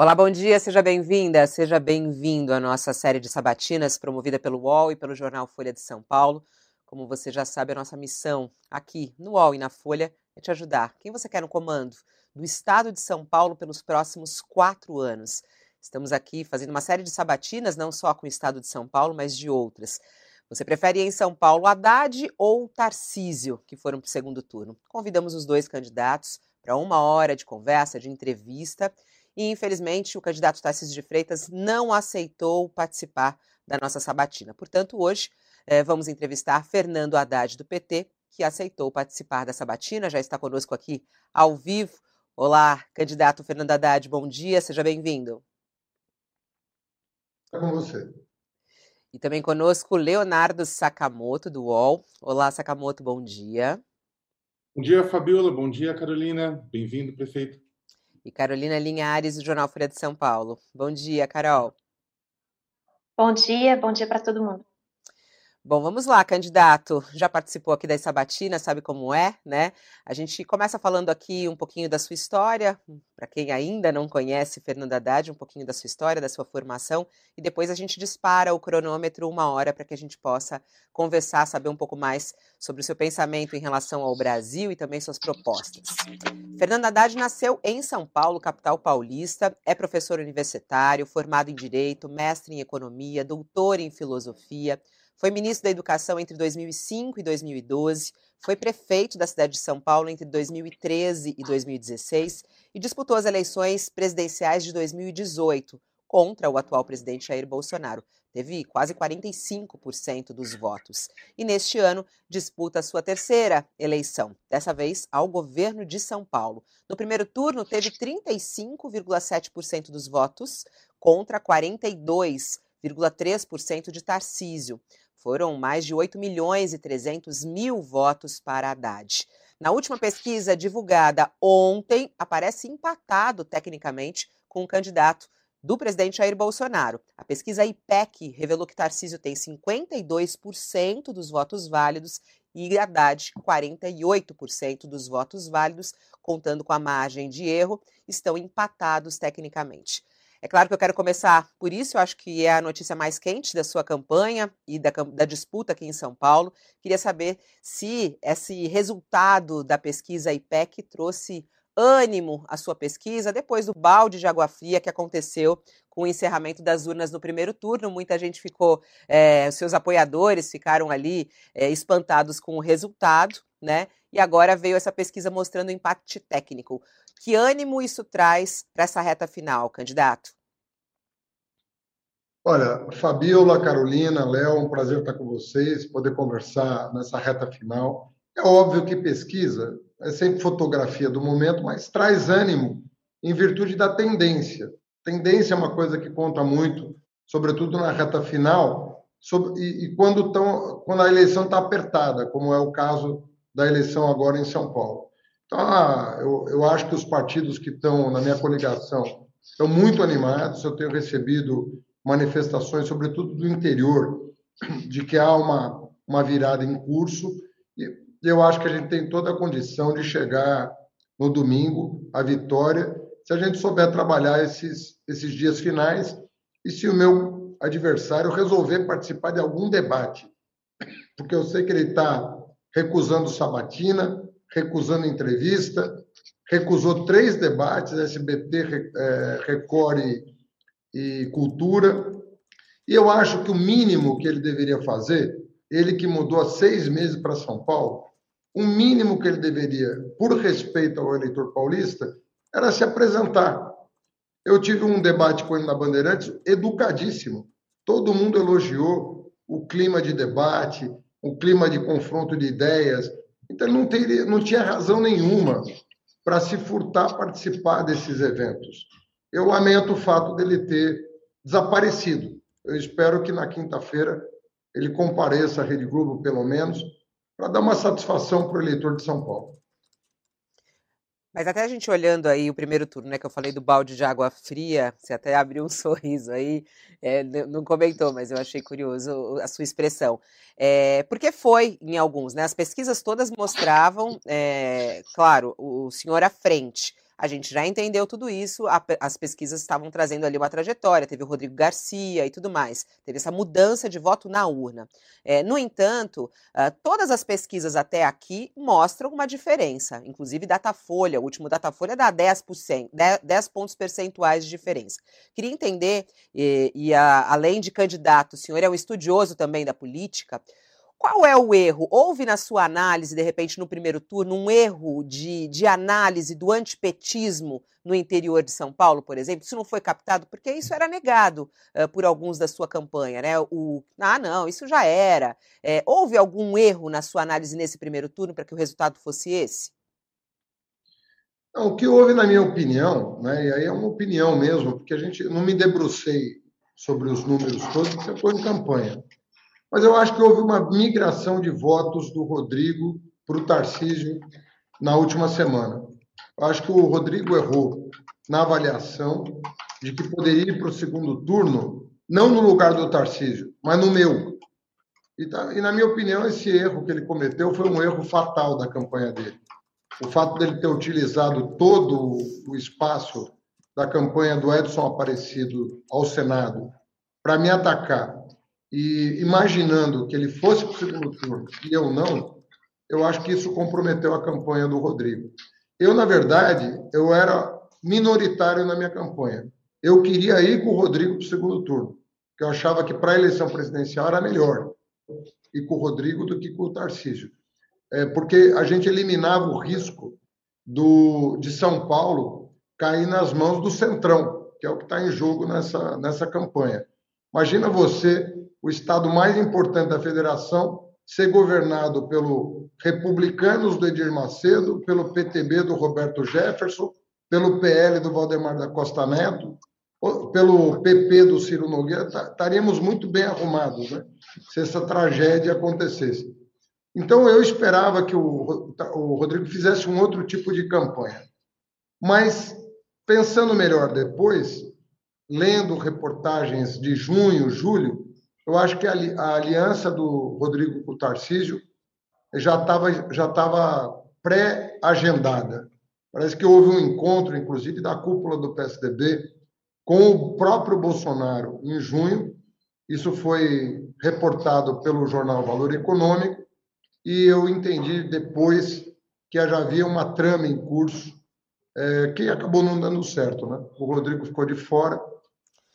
Olá, bom dia, seja bem-vinda, seja bem-vindo à nossa série de sabatinas promovida pelo UOL e pelo jornal Folha de São Paulo. Como você já sabe, a nossa missão aqui no UOL e na Folha é te ajudar. Quem você quer no comando do Estado de São Paulo pelos próximos quatro anos? Estamos aqui fazendo uma série de sabatinas, não só com o Estado de São Paulo, mas de outras. Você prefere em São Paulo Haddad ou Tarcísio, que foram para o segundo turno? Convidamos os dois candidatos para uma hora de conversa, de entrevista e infelizmente o candidato Tarcísio de Freitas não aceitou participar da nossa sabatina. Portanto, hoje eh, vamos entrevistar Fernando Haddad do PT, que aceitou participar da sabatina, já está conosco aqui ao vivo. Olá, candidato Fernando Haddad, bom dia, seja bem-vindo. É com você. E também conosco Leonardo Sakamoto, do UOL. Olá, Sakamoto, bom dia. Bom dia, Fabiola. Bom dia, Carolina. Bem-vindo, prefeito e Carolina Linhares, do Jornal Folha de São Paulo. Bom dia, Carol. Bom dia, bom dia para todo mundo. Bom, vamos lá, candidato. Já participou aqui das sabatinas, sabe como é, né? A gente começa falando aqui um pouquinho da sua história, para quem ainda não conhece Fernando Haddad, um pouquinho da sua história, da sua formação, e depois a gente dispara o cronômetro uma hora para que a gente possa conversar, saber um pouco mais sobre o seu pensamento em relação ao Brasil e também suas propostas. Fernando Haddad nasceu em São Paulo, capital paulista, é professor universitário, formado em Direito, mestre em Economia, doutor em Filosofia, foi ministro da Educação entre 2005 e 2012, foi prefeito da cidade de São Paulo entre 2013 e 2016 e disputou as eleições presidenciais de 2018 contra o atual presidente Jair Bolsonaro. Teve quase 45% dos votos. E neste ano disputa a sua terceira eleição, dessa vez ao governo de São Paulo. No primeiro turno, teve 35,7% dos votos contra 42,3% de Tarcísio. Foram mais de 8 milhões e 300 mil votos para Haddad. Na última pesquisa divulgada ontem, aparece empatado tecnicamente com o candidato do presidente Jair Bolsonaro. A pesquisa IPEC revelou que Tarcísio tem 52% dos votos válidos e Haddad 48% dos votos válidos, contando com a margem de erro, estão empatados tecnicamente. É claro que eu quero começar por isso, eu acho que é a notícia mais quente da sua campanha e da, da, disputa aqui em São Paulo. Queria saber se esse resultado da pesquisa IPEC trouxe ânimo à sua pesquisa depois do balde de água fria que aconteceu com o encerramento das urnas no primeiro turno. Muita gente ficou, é, seus apoiadores ficaram ali é, espantados com o resultado, né? E agora veio essa pesquisa mostrando o impacto técnico. Que ânimo isso traz para essa reta final, candidato? Olha, Fabiola, Carolina, Léo, um prazer estar com vocês, poder conversar nessa reta final. É óbvio que pesquisa é sempre fotografia do momento, mas traz ânimo em virtude da tendência. Tendência é uma coisa que conta muito, sobretudo na reta final, sobre, e, e, quando, tão, quando a eleição está apertada, como é o caso da eleição agora em São Paulo. Então, ah, eu, eu acho que os partidos que estão na minha coligação estão muito animados. Eu tenho recebido manifestações, sobretudo do interior, de que há uma, uma virada em curso. E eu acho que a gente tem toda a condição de chegar no domingo à vitória, se a gente souber trabalhar esses, esses dias finais e se o meu adversário resolver participar de algum debate. Porque eu sei que ele está recusando sabatina, recusando entrevista, recusou três debates, SBT, é, Record e, e Cultura. E eu acho que o mínimo que ele deveria fazer, ele que mudou há seis meses para São Paulo, o mínimo que ele deveria, por respeito ao eleitor paulista, era se apresentar. Eu tive um debate com ele na Bandeirantes educadíssimo. Todo mundo elogiou o clima de debate, o clima de confronto de ideias, então, não, teria, não tinha razão nenhuma para se furtar a participar desses eventos. Eu lamento o fato dele ter desaparecido. Eu espero que na quinta-feira ele compareça à Rede Globo, pelo menos, para dar uma satisfação para o eleitor de São Paulo. Mas até a gente olhando aí o primeiro turno, né, que eu falei do balde de água fria, você até abriu um sorriso aí, é, não comentou, mas eu achei curioso a sua expressão. É, porque foi em alguns, né? As pesquisas todas mostravam, é, claro, o senhor à frente. A gente já entendeu tudo isso, a, as pesquisas estavam trazendo ali uma trajetória, teve o Rodrigo Garcia e tudo mais, teve essa mudança de voto na urna. É, no entanto, uh, todas as pesquisas até aqui mostram uma diferença, inclusive Datafolha, o último Datafolha dá 10%, 10, 10 pontos percentuais de diferença. Queria entender, e, e a, além de candidato, o senhor é um estudioso também da política, qual é o erro? Houve na sua análise, de repente, no primeiro turno, um erro de, de análise do antipetismo no interior de São Paulo, por exemplo? Isso não foi captado? Porque isso era negado uh, por alguns da sua campanha, né? O, ah, não, isso já era. É, houve algum erro na sua análise nesse primeiro turno para que o resultado fosse esse? Não, o que houve, na minha opinião, né, e aí é uma opinião mesmo, porque a gente não me debrucei sobre os números todos, porque eu estou em campanha. Mas eu acho que houve uma migração de votos do Rodrigo para o Tarcísio na última semana. Eu acho que o Rodrigo errou na avaliação de que poderia ir para o segundo turno, não no lugar do Tarcísio, mas no meu. E, tá, e, na minha opinião, esse erro que ele cometeu foi um erro fatal da campanha dele. O fato dele ter utilizado todo o espaço da campanha do Edson Aparecido ao Senado para me atacar e imaginando que ele fosse para o segundo turno e eu não, eu acho que isso comprometeu a campanha do Rodrigo. Eu, na verdade, eu era minoritário na minha campanha. Eu queria ir com o Rodrigo para o segundo turno, porque eu achava que para a eleição presidencial era melhor ir com o Rodrigo do que com o Tarcísio. É, porque a gente eliminava o risco do, de São Paulo cair nas mãos do Centrão, que é o que está em jogo nessa, nessa campanha. Imagina você o estado mais importante da federação ser governado pelo republicanos do Edir Macedo, pelo PTB do Roberto Jefferson, pelo PL do Valdemar da Costa Neto, pelo PP do Ciro Nogueira, tá, estaríamos muito bem arrumados né? se essa tragédia acontecesse. Então, eu esperava que o, o Rodrigo fizesse um outro tipo de campanha. Mas, pensando melhor depois, lendo reportagens de junho, julho, eu acho que a, a aliança do Rodrigo com o Tarcísio já estava já tava pré-agendada. Parece que houve um encontro, inclusive, da cúpula do PSDB com o próprio Bolsonaro em junho. Isso foi reportado pelo jornal Valor Econômico e eu entendi depois que já havia uma trama em curso é, que acabou não dando certo. Né? O Rodrigo ficou de fora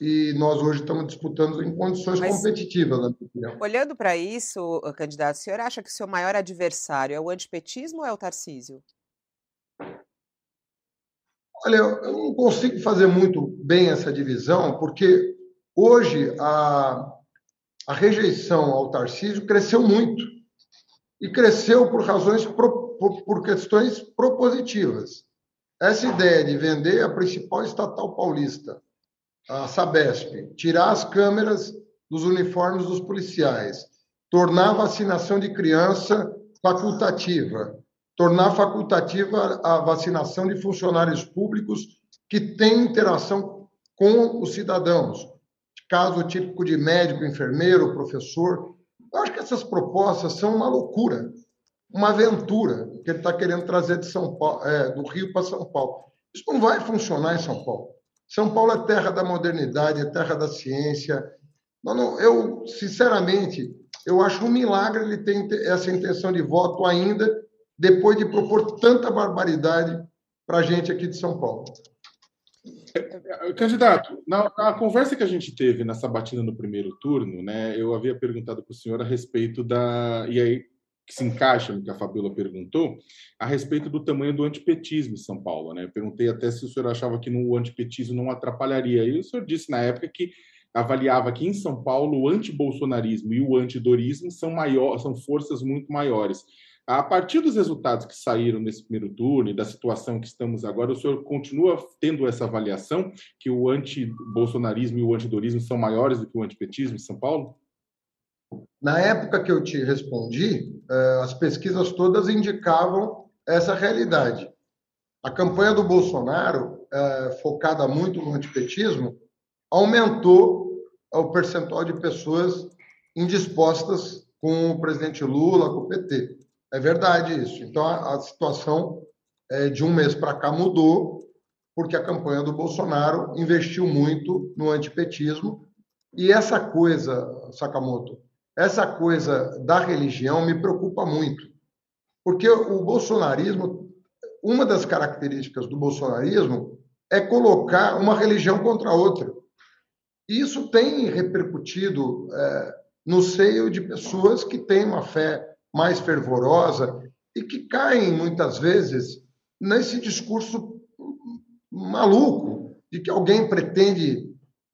e nós hoje estamos disputando em condições Mas, competitivas, na minha opinião. Olhando para isso, candidato, o senhor acha que o seu maior adversário é o antipetismo ou é o Tarcísio? Olha, eu não consigo fazer muito bem essa divisão, porque hoje a, a rejeição ao Tarcísio cresceu muito. E cresceu por razões, por, por questões propositivas. Essa ideia de vender a principal estatal paulista a Sabesp, tirar as câmeras dos uniformes dos policiais, tornar a vacinação de criança facultativa, tornar facultativa a vacinação de funcionários públicos que têm interação com os cidadãos, caso típico de médico, enfermeiro, professor. Eu acho que essas propostas são uma loucura, uma aventura que ele está querendo trazer de São Paulo, é, do Rio para São Paulo. Isso não vai funcionar em São Paulo. São Paulo é terra da modernidade, é terra da ciência. Eu, sinceramente, eu acho um milagre ele ter essa intenção de voto ainda, depois de propor tanta barbaridade para a gente aqui de São Paulo. Candidato, na, na, conversa que a gente teve nessa batida no primeiro turno, né, eu havia perguntado para o senhor a respeito da. E aí, que se encaixa no que a Fabiola perguntou, a respeito do tamanho do antipetismo em São Paulo. Né? Eu perguntei até se o senhor achava que no, o antipetismo não atrapalharia. E o senhor disse na época que avaliava que em São Paulo o antibolsonarismo e o antidorismo são, maior, são forças muito maiores. A partir dos resultados que saíram nesse primeiro turno e da situação que estamos agora, o senhor continua tendo essa avaliação que o antibolsonarismo e o antidorismo são maiores do que o antipetismo em São Paulo? Na época que eu te respondi, eh, as pesquisas todas indicavam essa realidade. A campanha do Bolsonaro, eh, focada muito no antipetismo, aumentou o percentual de pessoas indispostas com o presidente Lula, com o PT. É verdade isso. Então, a, situação eh, de um mês para cá mudou porque a campanha do Bolsonaro investiu muito no antipetismo. E essa coisa, Sakamoto, essa coisa da religião me preocupa muito. Porque o bolsonarismo, uma das características do bolsonarismo é colocar uma religião contra a outra. E isso tem repercutido é, no seio de pessoas que têm uma fé mais fervorosa e que caem, muitas vezes, nesse discurso maluco de que alguém pretende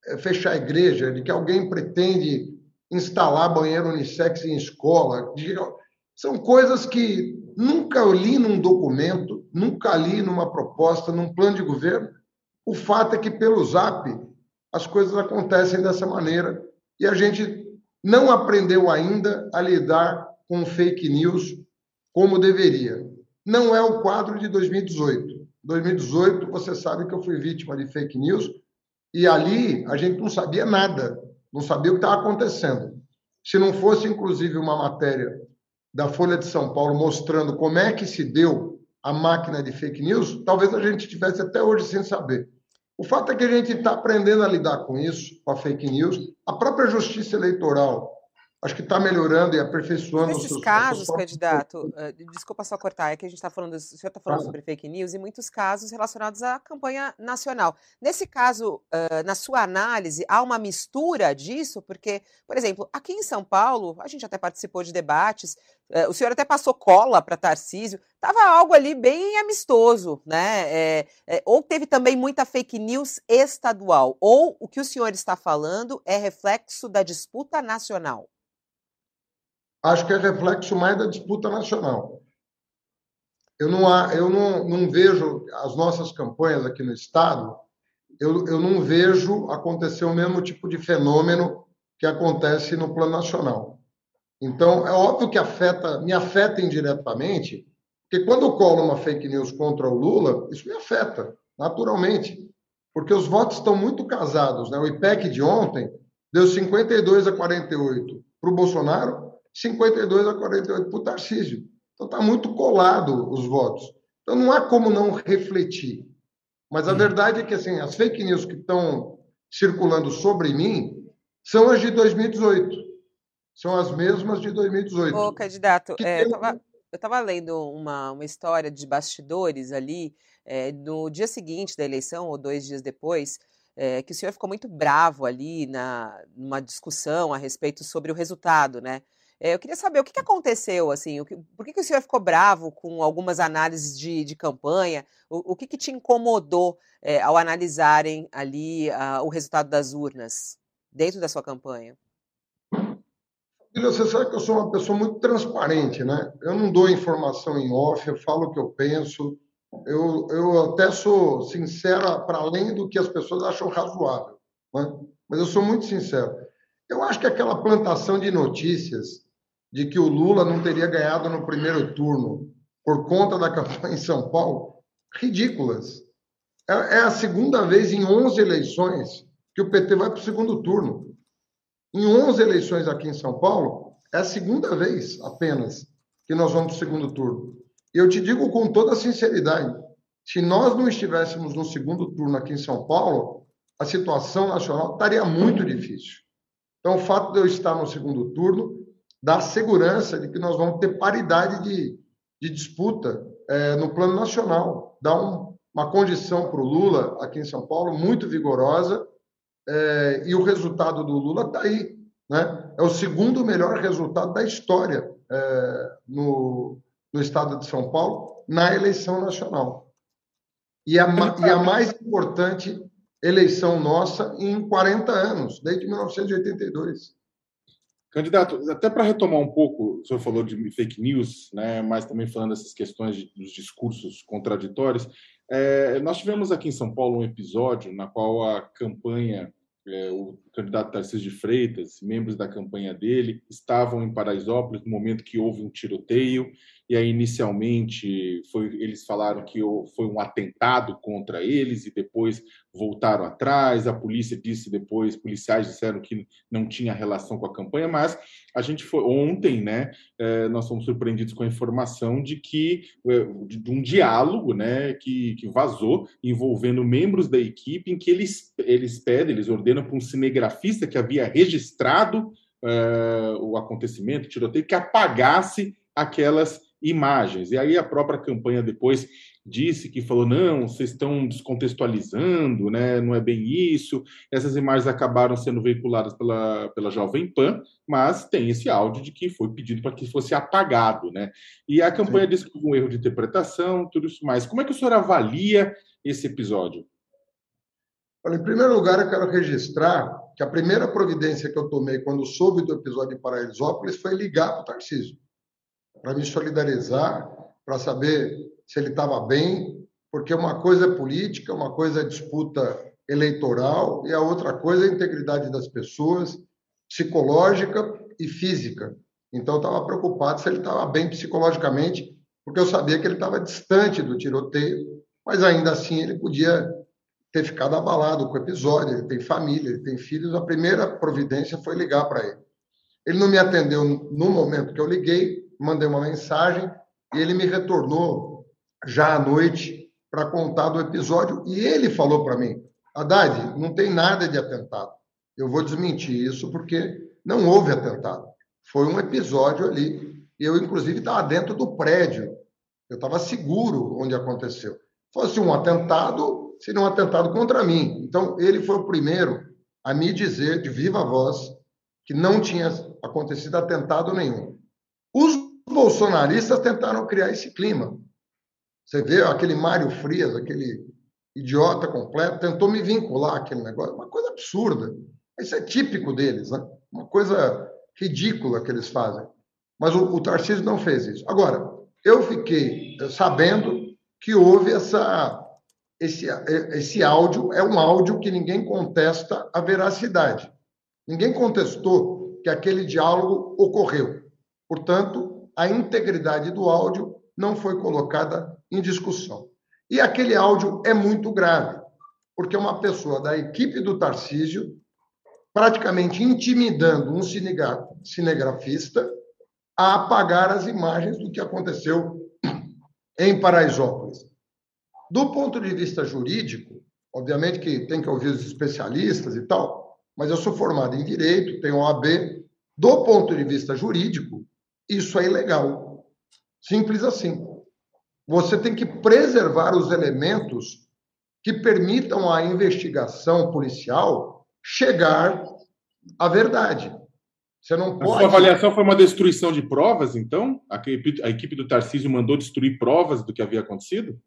eh, fechar a igreja, de que alguém pretende instalar banheiro unissex em escola. São coisas que nunca li num documento, nunca li numa proposta, num plano de governo. O fato é que, pelo Zap, as coisas acontecem dessa maneira e a gente não aprendeu ainda a lidar com fake news como deveria. Não é o quadro de 2018. 2018, você sabe que eu fui vítima de fake news e ali a gente não sabia nada, não sabia o que estava acontecendo. Se não fosse, inclusive, uma matéria da Folha de São Paulo mostrando como é que se deu a máquina de fake news, talvez a gente tivesse até hoje sem saber. O fato é que a gente está aprendendo a lidar com isso, com a fake news. A própria justiça eleitoral acho que está melhorando e aperfeiçoando. Nesses seus, casos, candidato, uh, desculpa só cortar, é que a gente está falando, o senhor está falando ah. sobre fake news e muitos casos relacionados à campanha nacional. Nesse caso, uh, na sua análise, há uma mistura disso? Porque, por exemplo, aqui em São Paulo, a gente até participou de debates, uh, o senhor até passou cola para Tarcísio, estava algo ali bem amistoso, né? É, é, ou teve também muita fake news estadual, ou o que o senhor está falando é reflexo da disputa nacional? Acho que é reflexo mais da disputa nacional. Eu não, eu não, não vejo as nossas campanhas aqui no Estado, eu, eu não vejo acontecer o mesmo tipo de fenômeno que acontece no plano nacional. Então, é óbvio que afeta, me afeta indiretamente, porque quando eu colo uma fake news contra o Lula, isso me afeta, naturalmente, porque os votos estão muito casados. Né? O IPEC de ontem deu 52 a 48 para o Bolsonaro 52 a 48 para o Tarcísio. Então está muito colado os votos. Então não há como não refletir. Mas a hum. verdade é que assim, as fake news que estão circulando sobre mim são as de 2018. São as mesmas de 2018. Ô, candidato, é, eu estava lendo uma, uma história de bastidores ali, é, no dia seguinte da eleição, ou dois dias depois, é, que o senhor ficou muito bravo ali na, numa discussão a respeito sobre o resultado, né? É, eu queria saber o que, que aconteceu, assim, que, por que, que o senhor ficou bravo com algumas análises de, de campanha? O, o que, que te incomodou é, ao analisarem ali uh, o resultado das urnas dentro da sua campanha? Você sabe que eu sou uma pessoa muito transparente, né? Eu não dou informação em off, eu falo o que eu penso, eu, eu até sou sincera para além do que as pessoas acham razoável, né? mas eu sou muito sincero. Eu acho que aquela plantação de notícias de que o Lula não teria ganhado no primeiro turno por conta da campanha em São Paulo, ridículas. É, é a segunda vez em 11 eleições que o PT vai para o segundo turno. Em 11 eleições aqui em São Paulo, é a segunda vez apenas que nós vamos para o segundo turno. E eu te digo com toda sinceridade, se nós não estivéssemos no segundo turno aqui em São Paulo, a situação nacional estaria muito difícil. Então, o fato de eu estar no segundo turno dá segurança de que nós vamos ter paridade de, de disputa é, no plano nacional. Dá um, uma condição para o Lula, aqui em São Paulo, muito vigorosa, é, e o resultado do Lula está aí. Né? É o segundo melhor resultado da história é, no, no estado de São Paulo na eleição nacional. E a, e a mais importante eleição nossa em 40 anos, desde 1982. Candidato, até para retomar um pouco, o senhor falou de fake news, né, mas também falando dessas questões de, dos discursos contraditórios. É, nós tivemos aqui em São Paulo um episódio na qual a campanha é, o candidato Tarcísio de Freitas, membros da campanha dele, estavam em Paraisópolis no momento que houve um tiroteio e aí inicialmente foi, eles falaram que foi um atentado contra eles e depois voltaram atrás. A polícia disse depois, policiais disseram que não tinha relação com a campanha, mas a gente foi ontem, né? Eh, nós fomos surpreendidos com a informação de que eh, de um diálogo, né, que, que vazou envolvendo membros da equipe em que eles eles pedem, eles ordenam para um cinegrafista que havia registrado uh, o acontecimento, o tiroteio, que apagasse aquelas imagens. E aí a própria campanha depois disse que falou: não, vocês estão descontextualizando, né? não é bem isso. Essas imagens acabaram sendo veiculadas pela, pela Jovem Pan, mas tem esse áudio de que foi pedido para que fosse apagado. Né? E a campanha Sim. disse que houve um erro de interpretação, tudo isso mais. Como é que o senhor avalia esse episódio? Olha, em primeiro lugar, eu quero registrar que a primeira providência que eu tomei quando soube do episódio de Paraisópolis foi ligar para o Tarcísio para me solidarizar, para saber se ele estava bem, porque uma coisa é política, uma coisa é disputa eleitoral e a outra coisa é a integridade das pessoas, psicológica e física. Então, eu estava preocupado se ele estava bem psicologicamente, porque eu sabia que ele estava distante do tiroteio, mas ainda assim ele podia ter ficado abalado com o episódio. Ele tem família, ele tem filhos. A primeira providência foi ligar para ele. Ele não me atendeu no momento que eu liguei, mandei uma mensagem e ele me retornou já à noite para contar do episódio e ele falou para mim: Haddad, não tem nada de atentado. Eu vou desmentir isso porque não houve atentado. Foi um episódio ali. Eu, inclusive, estava dentro do prédio. Eu estava seguro onde aconteceu. Fosse um atentado, seria um atentado contra mim. Então, ele foi o primeiro a me dizer de viva voz que não tinha acontecido atentado nenhum. Os bolsonaristas tentaram criar esse clima. Você vê aquele Mário Frias, aquele idiota completo, tentou me vincular aquele negócio, uma coisa absurda. Isso é típico deles, né? uma coisa ridícula que eles fazem. Mas o, o Tarcísio não fez isso. Agora, eu fiquei sabendo que houve essa esse, esse áudio é um áudio que ninguém contesta a veracidade. Ninguém contestou que aquele diálogo ocorreu. Portanto, a integridade do áudio não foi colocada em discussão. E aquele áudio é muito grave, porque uma pessoa da equipe do Tarcísio, praticamente intimidando um cinegrafista a apagar as imagens do que aconteceu em Paraisópolis. Do ponto de vista jurídico, obviamente que tem que ouvir os especialistas e tal, mas eu sou formado em direito, tenho OAB. Do ponto de vista jurídico, isso é ilegal. Simples assim. Você tem que preservar os elementos que permitam à investigação policial chegar à verdade. Você não pode. A sua avaliação foi uma destruição de provas, então? A equipe, a equipe do Tarcísio mandou destruir provas do que havia acontecido?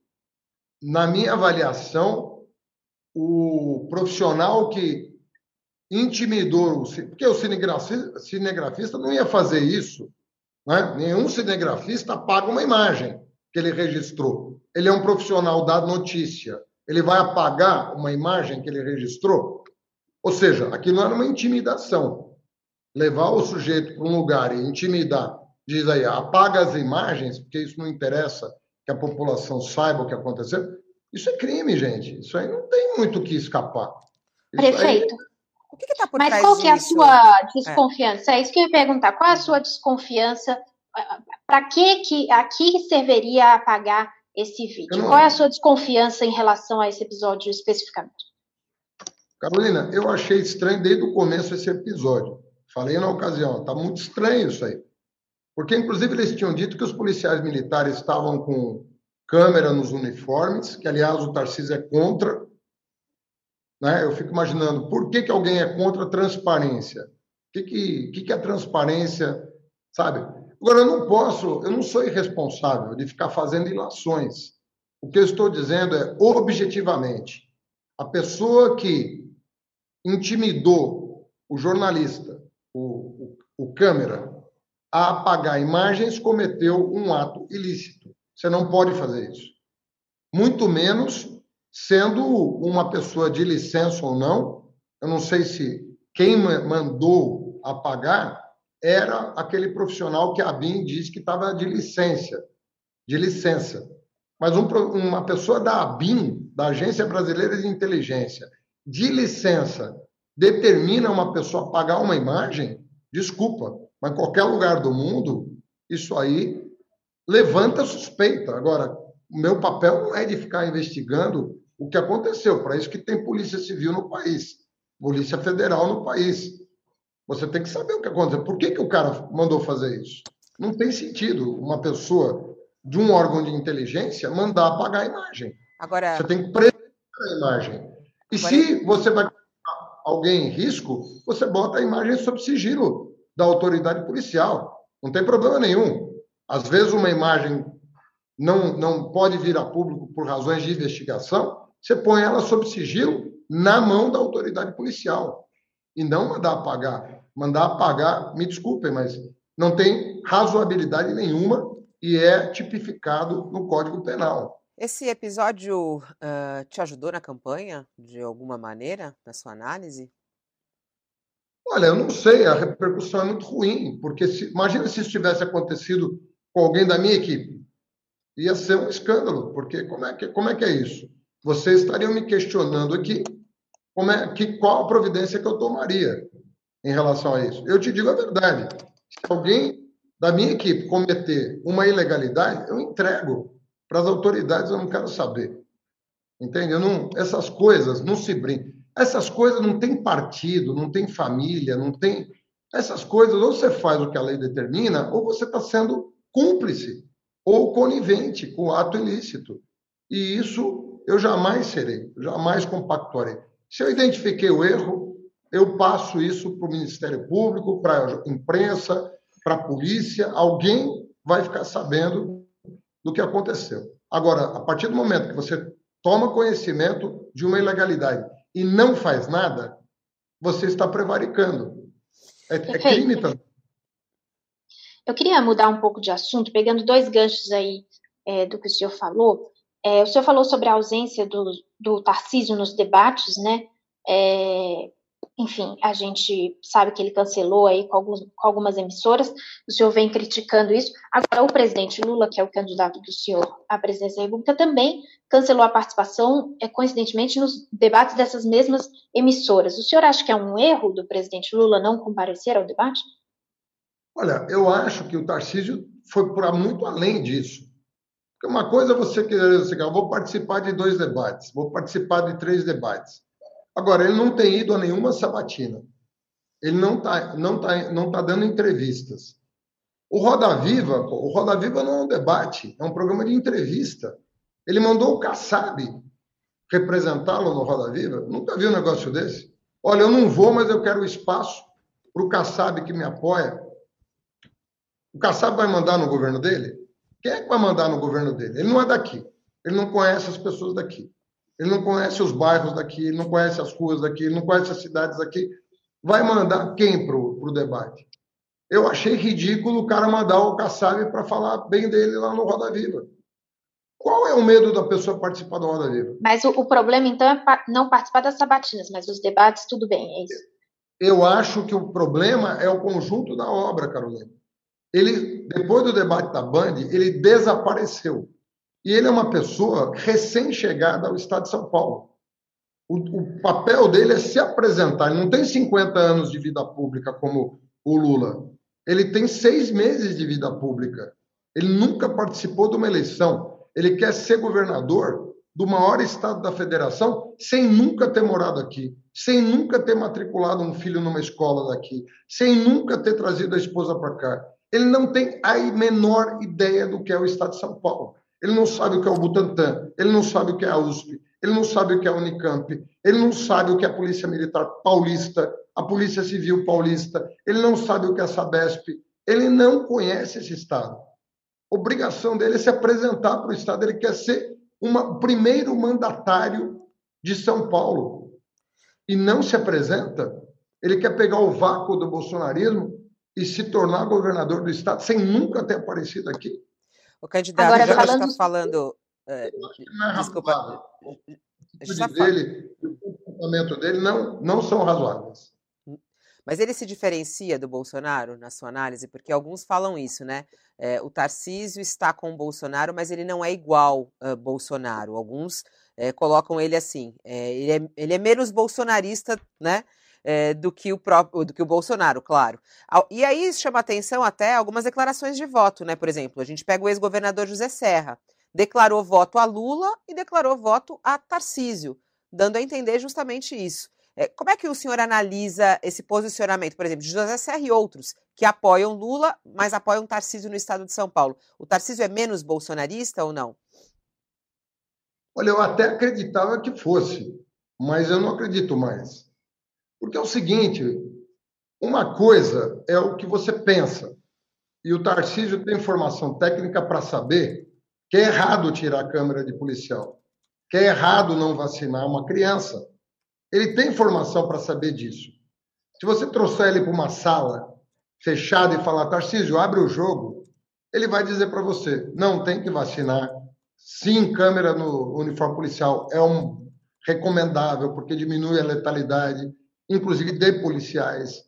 Na minha avaliação, o profissional que intimidou, porque o cinegrafista, cinegrafista não ia fazer isso né? Nenhum cinegrafista apaga uma imagem que ele registrou. Ele é um profissional da notícia. Ele vai apagar uma imagem que ele registrou? Ou seja, aqui não era uma intimidação. Levar o sujeito para um lugar e intimidar, diz aí, apaga as imagens, porque isso não interessa que a população saiba o que aconteceu. Isso é crime, gente. Isso aí não tem muito o que escapar. Isso Prefeito, aí... O que está por Mas trás qual que é a sua é. desconfiança? É. é. isso que eu ia perguntar. Qual é a sua desconfiança? Para que, que aqui serviria apagar esse vídeo? Qual é a sua desconfiança em relação a esse episódio especificamente? Carolina, eu achei estranho desde o começo esse episódio. Falei na ocasião, está muito estranho isso aí. Porque, inclusive, eles tinham dito que os policiais militares estavam com câmera nos uniformes, que, aliás, o Tarcísio é contra, né? Eu fico imaginando por que, que alguém é contra a transparência? O que, que, que, que é transparência, sabe? Agora, eu não posso, eu não sou irresponsável de ficar fazendo ilações. O que eu estou dizendo é, objetivamente, a pessoa que intimidou o jornalista, o, o, o câmera, a apagar imagens cometeu um ato ilícito. Você não pode fazer isso. Muito menos sendo uma pessoa de licença ou não, eu não sei se quem mandou apagar era aquele profissional que a BIM diz que estava de licença, de licença. Mas um, uma pessoa da ABIN, da Agência Brasileira de Inteligência, de licença, determina uma pessoa pagar uma imagem, desculpa, mas em qualquer lugar do mundo, isso aí levanta suspeita. Agora, o meu papel não é de ficar investigando o que aconteceu. Para isso que tem Polícia Civil no país, Polícia Federal no país. Você tem que saber o que aconteceu. Por que, que o cara mandou fazer isso? Não tem sentido uma pessoa de um órgão de inteligência mandar apagar a imagem. Agora... Você tem que preservar a imagem. E Agora... se você vai colocar alguém em risco, você bota a imagem sob sigilo da autoridade policial. Não tem problema nenhum. Às vezes uma imagem não, não pode vir a público por razões de investigação, você põe ela sob sigilo na mão da autoridade policial e não mandar apagar. Mandar apagar, me desculpem, mas não tem razoabilidade nenhuma e é tipificado no Código Penal. Esse episódio uh, te ajudou na campanha, de alguma maneira, na sua análise? Olha, eu não sei, a repercussão é muito ruim, porque se, imagina se isso tivesse acontecido com alguém da minha equipe. Ia ser um escândalo, porque como é que, como é, que é isso? Vocês estariam me questionando aqui como é, que, qual a providência que eu tomaria em relação a isso. Eu te digo a verdade. Se alguém da minha equipe cometer uma ilegalidade, eu entrego para as autoridades, eu não quero saber. Entende? Não, essas coisas não se brincam. Essas coisas não tem partido, não tem família, não tem. Essas coisas, ou você faz o que a lei determina, ou você está sendo cúmplice ou conivente com o ato ilícito. E isso eu jamais serei, jamais compactuarei. Se eu identifiquei o erro, eu passo isso para o Ministério Público, para a imprensa, para a polícia, alguém vai ficar sabendo do que aconteceu. Agora, a partir do momento que você toma conhecimento de uma ilegalidade e não faz nada, você está prevaricando. É, é crime também. Eu queria mudar um pouco de assunto, pegando dois ganchos aí é, do que o senhor falou. É, o senhor falou sobre a ausência do, do Tarcísio nos debates, né? É, enfim, a gente sabe que ele cancelou aí com, alguns, com, algumas emissoras, o senhor vem criticando isso. Agora, o presidente Lula, que é o candidato do senhor à presidência da República, também cancelou a participação, é, coincidentemente, nos debates dessas mesmas emissoras. O senhor acha que é um erro do presidente Lula não comparecer ao debate? Olha, eu acho que o Tarcísio foi para muito além disso. Uma coisa é você querer dizer, eu vou participar de dois debates, vou participar de três debates. Agora, ele não tem ido a nenhuma sabatina. Ele não está não tá, não tá dando entrevistas. O Roda Viva, o Roda Viva não é um debate, é um programa de entrevista. Ele mandou o Kassab representá-lo no Roda Viva. Nunca vi um negócio desse. Olha, eu não vou, mas eu quero espaço para o Kassab que me apoia. O Kassab vai mandar no governo dele? Quem é que vai mandar no governo dele? Ele não é daqui. Ele não conhece as pessoas daqui. Ele não conhece os bairros daqui, ele não conhece as ruas daqui, ele não conhece as cidades daqui. Vai mandar quem para o debate? Eu achei ridículo o cara mandar o Kassab para falar bem dele lá no Roda Viva. Qual é o medo da pessoa participar do Roda Viva? Mas o, o problema, então, é não participar das sabatinas, mas os debates, tudo bem, é isso? Eu acho que o problema é o conjunto da obra, Carolina. Ele, depois do debate da Band, ele desapareceu. E ele é uma pessoa recém-chegada ao Estado de São Paulo. O, o, papel dele é se apresentar. Ele não tem 50 anos de vida pública como o Lula. Ele tem seis meses de vida pública. Ele nunca participou de uma eleição. Ele quer ser governador do maior estado da federação sem nunca ter morado aqui, sem nunca ter matriculado um filho numa escola daqui, sem nunca ter trazido a esposa para cá. Ele não tem a menor ideia do que é o estado de São Paulo. Ele não sabe o que é o Butantan, ele não sabe o que é a USP, ele não sabe o que é a Unicamp, ele não sabe o que é a Polícia Militar Paulista, a Polícia Civil Paulista, ele não sabe o que é a Sabesp, ele não conhece esse Estado. A obrigação dele é se apresentar para o Estado, ele quer ser o primeiro mandatário de São Paulo. E não se apresenta, ele quer pegar o vácuo do bolsonarismo e se tornar governador do Estado sem nunca ter aparecido aqui. O candidato Agora, já falando. falando é, desculpa. A gente tá dele, comportamento dele não, não são razoáveis. Mas ele se diferencia do Bolsonaro, na sua análise? Porque alguns falam isso, né? É, o Tarcísio está com o Bolsonaro, mas ele não é igual a Bolsonaro. Alguns é, colocam ele assim: é, ele, é, ele é menos bolsonarista, né? É, do que o próprio do que o Bolsonaro, claro. E aí chama atenção até algumas declarações de voto, né? Por exemplo, a gente pega o ex-governador José Serra, declarou voto a Lula e declarou voto a Tarcísio, dando a entender justamente isso. É, como é que o senhor analisa esse posicionamento, por exemplo, de José Serra e outros que apoiam Lula, mas apoiam Tarcísio no estado de São Paulo? O Tarcísio é menos bolsonarista ou não? Olha, eu até acreditava que fosse, mas eu não acredito mais. Porque é o seguinte: uma coisa é o que você pensa, e o Tarcísio tem informação técnica para saber que é errado tirar a câmera de policial, que é errado não vacinar uma criança ele tem formação para saber disso. Se você trouxer ele para uma sala fechada e falar, Tarcísio, abre o jogo, ele vai dizer para você, não, tem que vacinar. Sim, câmera no uniforme policial é um recomendável, porque diminui a letalidade, inclusive de policiais.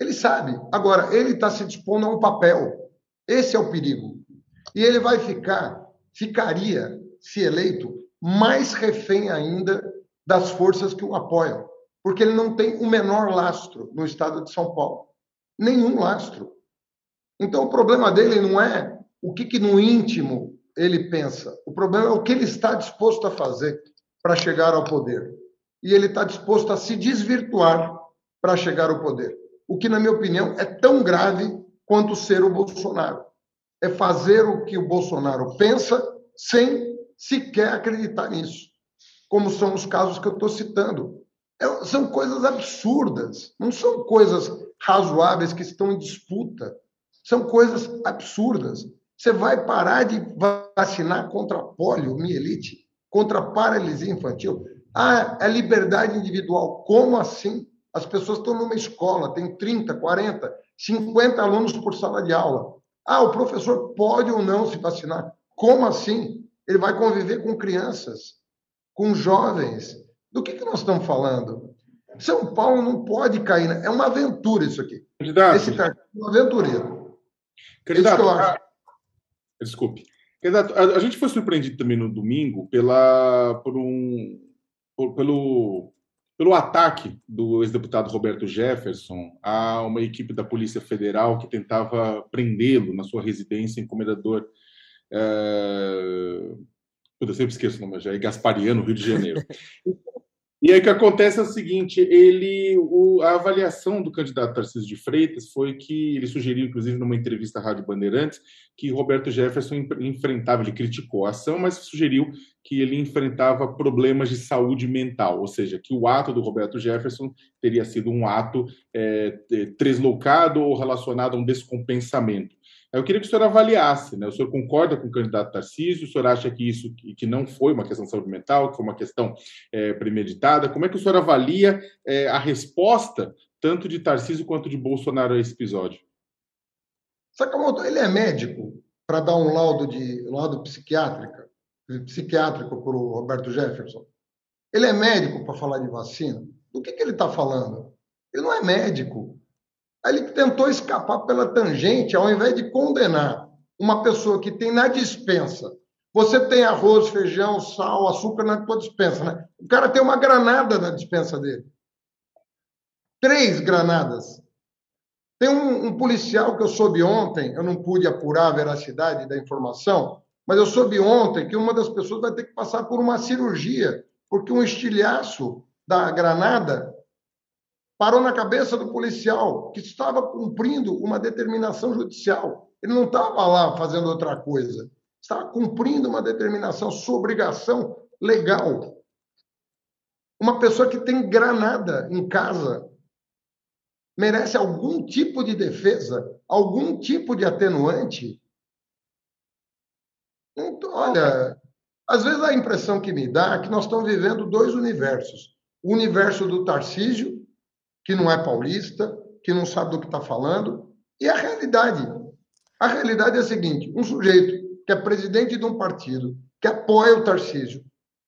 Ele sabe. Agora, ele está se dispondo a um papel. Esse é o perigo. E ele vai ficar, ficaria, se eleito, mais refém ainda das forças que o apoiam, porque ele não tem o menor lastro no estado de São Paulo. Nenhum lastro. Então, o problema dele não é o que, que no íntimo ele pensa, o problema é o que ele está disposto a fazer para chegar ao poder. E ele está disposto a se desvirtuar para chegar ao poder. O que, na minha opinião, é tão grave quanto ser o Bolsonaro. É fazer o que o Bolsonaro pensa sem sequer acreditar nisso como são os casos que eu estou citando. É, são coisas absurdas, não são coisas razoáveis que estão em disputa. São coisas absurdas. Você vai parar de vacinar contra poliomielite, contra paralisia infantil? Ah, é liberdade individual. Como assim? As pessoas estão numa escola, tem 30, 40, 50 alunos por sala de aula. Ah, o professor pode ou não se vacinar? Como assim? Ele vai conviver com crianças com jovens. Do que, que nós estamos falando? São Paulo não pode cair. Né? É uma aventura isso aqui. Candidato. Esse cara é um aventureiro. Candidato, a... desculpe. Candidato, a, a, gente foi surpreendido também no domingo pela, por um, por, pelo, pelo ataque do ex-deputado Roberto Jefferson a uma equipe da Polícia Federal que tentava prendê-lo na sua residência em Comendador. É eu sempre esqueço o nome, já é Gaspariano, Rio de Janeiro. E aí o que acontece é o seguinte, ele, o, a avaliação do candidato Tarcísio de Freitas foi que ele sugeriu, inclusive, numa entrevista à Rádio Bandeirantes, que Roberto Jefferson enfrentava, ele criticou a ação, mas sugeriu que ele enfrentava problemas de saúde mental, ou seja, que o ato do Roberto Jefferson teria sido um ato é, deslocado ou relacionado a um descompensamento. Eu queria que o senhor avaliasse, né? O senhor concorda com o candidato Tarcísio? O senhor acha que isso que não foi uma questão de saúde mental, que foi uma questão é, premeditada? Como é que o senhor avalia é, a resposta tanto de Tarcísio quanto de Bolsonaro a esse episódio? Sakamoto, ele é médico para dar um laudo de laudo psiquiátrico, psiquiátrico para o Roberto Jefferson. Ele é médico para falar de vacina. Do que, que ele está falando? Ele não é médico. Ele tentou escapar pela tangente, ao invés de condenar uma pessoa que tem na dispensa. Você tem arroz, feijão, sal, açúcar na tua dispensa, né? O cara tem uma granada na dispensa dele. Três granadas. Tem um, um policial que eu soube ontem, eu não pude apurar a veracidade da informação, mas eu soube ontem que uma das pessoas vai ter que passar por uma cirurgia, porque um estilhaço da granada parou na cabeça do policial que estava cumprindo uma determinação judicial. Ele não estava lá fazendo outra coisa. Estava cumprindo uma determinação, sua obrigação legal. Uma pessoa que tem granada em casa merece algum tipo de defesa, algum tipo de atenuante. Olha, às vezes a impressão que me dá é que nós estamos vivendo dois universos. O universo do Tarcísio que não é paulista, que não sabe do que está falando, e a realidade. A realidade é a seguinte: um sujeito que é presidente de um partido, que apoia o Tarcísio,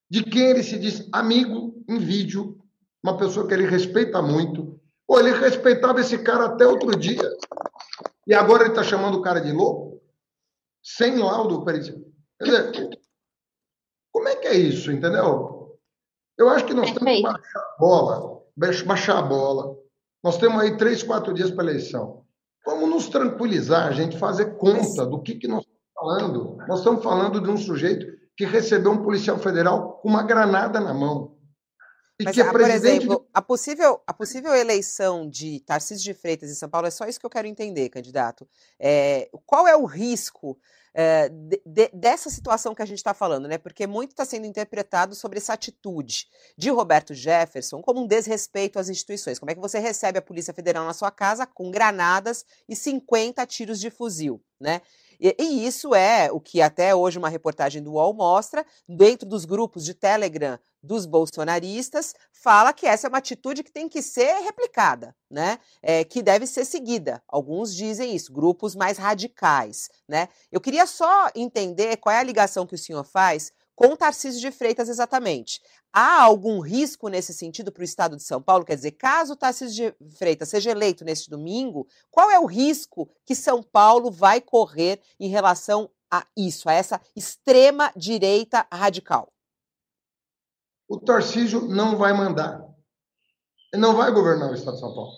de quem ele se diz amigo em vídeo, uma pessoa que ele respeita muito. Ou ele respeitava esse cara até outro dia. E agora ele está chamando o cara de louco? Sem laudo pericial. Quer dizer, como é que é isso, entendeu? Eu acho que nós temos que baixar a bola, baixar a bola. Nós temos aí três, quatro dias para a eleição. Vamos nos tranquilizar, a gente fazer conta do que, que nós estamos falando. Nós estamos falando de um sujeito que recebeu um policial federal com uma granada na mão. Mas, é por exemplo, a possível, a possível eleição de Tarcísio de Freitas em São Paulo, é só isso que eu quero entender, candidato. É, qual é o risco de, de, dessa situação que a gente está falando, né? Porque muito está sendo interpretado sobre essa atitude de Roberto Jefferson como um desrespeito às instituições. Como é que você recebe a Polícia Federal na sua casa com granadas e 50 tiros de fuzil, né? E, e, isso é o que até hoje uma reportagem do UOL mostra, dentro dos grupos de Telegram dos bolsonaristas, fala que essa é uma atitude que tem que ser replicada, né? É, que deve ser seguida. Alguns dizem isso, grupos mais radicais, né? Eu queria só entender qual é a ligação que o senhor faz com Tarcísio de Freitas exatamente. Há algum risco nesse sentido para o Estado de São Paulo? Quer dizer, caso Tarcísio de Freitas seja eleito neste domingo, qual é o risco que São Paulo vai correr em relação a isso, a essa extrema direita radical? O Tarcísio não vai mandar. Ele não vai governar o Estado de São Paulo.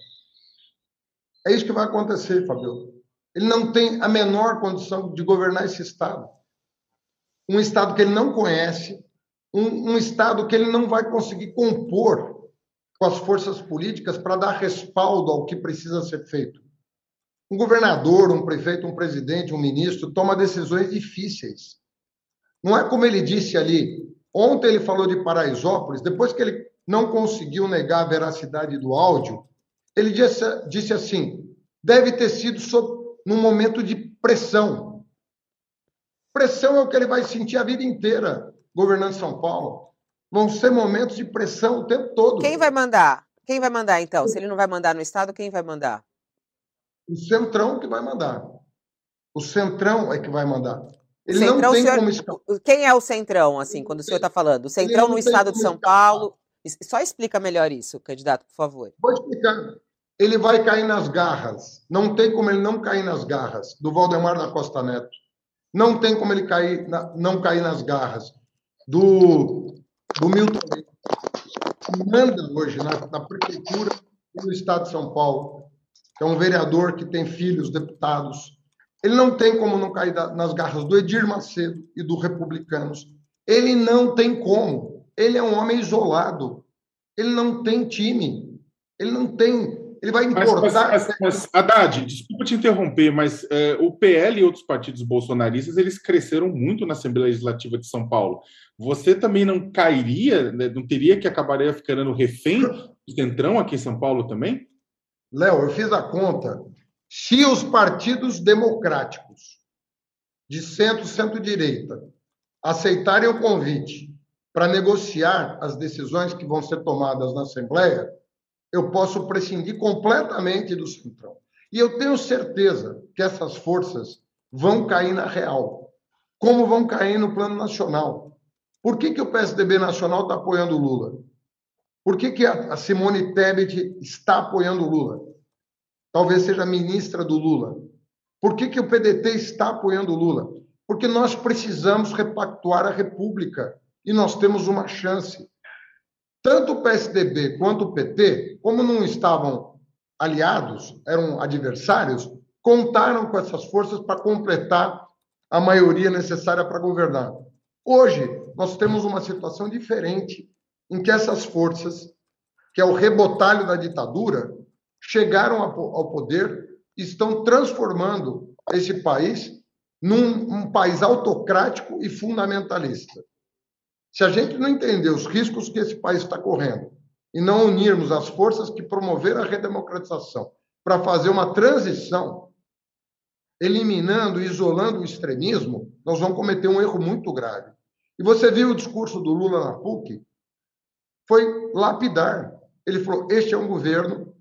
É isso que vai acontecer, Fabio. Ele não tem a menor condição de governar esse Estado um Estado que ele não conhece, um, um Estado que ele não vai conseguir compor com as forças políticas para dar respaldo ao que precisa ser feito. Um governador, um prefeito, um presidente, um ministro toma decisões difíceis. Não é como ele disse ali. Ontem ele falou de Paraisópolis, depois que ele não conseguiu negar a veracidade do áudio, ele disse, disse assim: deve ter sido sob, num momento de pressão. Pressão é o que ele vai sentir a vida inteira governando São Paulo. Vão ser momentos de pressão o tempo todo. Quem vai mandar? Quem vai mandar, então? Se ele não vai mandar no Estado, quem vai mandar? O Centrão que vai mandar. O Centrão é que vai mandar. Ele Centrão, não tem senhor... como Quem é o Centrão, assim, quando o senhor está falando? O Centrão no Estado de São Paulo. Só explica melhor isso, candidato, por favor. Vou explicar. Ele vai cair nas garras. Não tem como ele não cair nas garras do Valdemar da Costa Neto. Não tem como ele cair, não cair nas garras do, do Milton que manda hoje na, na prefeitura do Estado de São Paulo, é um vereador que tem filhos deputados. Ele não tem como não cair nas garras do Edir Macedo e do Republicanos. Ele não tem como. Ele é um homem isolado. Ele não tem time. Ele não tem ele vai importar. Mas, mas, mas Haddad, desculpa te interromper, mas é, o PL e outros partidos bolsonaristas eles cresceram muito na Assembleia Legislativa de São Paulo. Você também não cairia, né, não teria que acabaria ficando refém do Centrão aqui em São Paulo também? Léo, eu fiz a conta. Se os partidos democráticos de centro, centro-direita aceitarem o convite para negociar as decisões que vão ser tomadas na Assembleia, eu posso prescindir completamente do Centrão. E eu tenho certeza que essas forças vão cair na real, como vão cair no plano nacional. Por que, que o PSDB nacional está apoiando o Lula? Por que, que a Simone Tebet está apoiando o Lula? Talvez seja ministra do Lula. Por que, que o PDT está apoiando o Lula? Porque nós precisamos repactuar a República e nós temos uma chance. Tanto o PSDB quanto o PT, como não estavam aliados, eram adversários, contaram com essas forças para completar a maioria necessária para governar. Hoje, nós temos uma situação diferente, em que essas forças, que é o rebotalho da ditadura, chegaram ao poder e estão transformando esse país num um país autocrático e fundamentalista. Se a gente não entender os riscos que esse país está correndo e não unirmos as forças que promoveram a redemocratização para fazer uma transição, eliminando isolando o extremismo, nós vamos cometer um erro muito grave. E você viu o discurso do Lula na PUC? Foi lapidar. Ele falou: este é um governo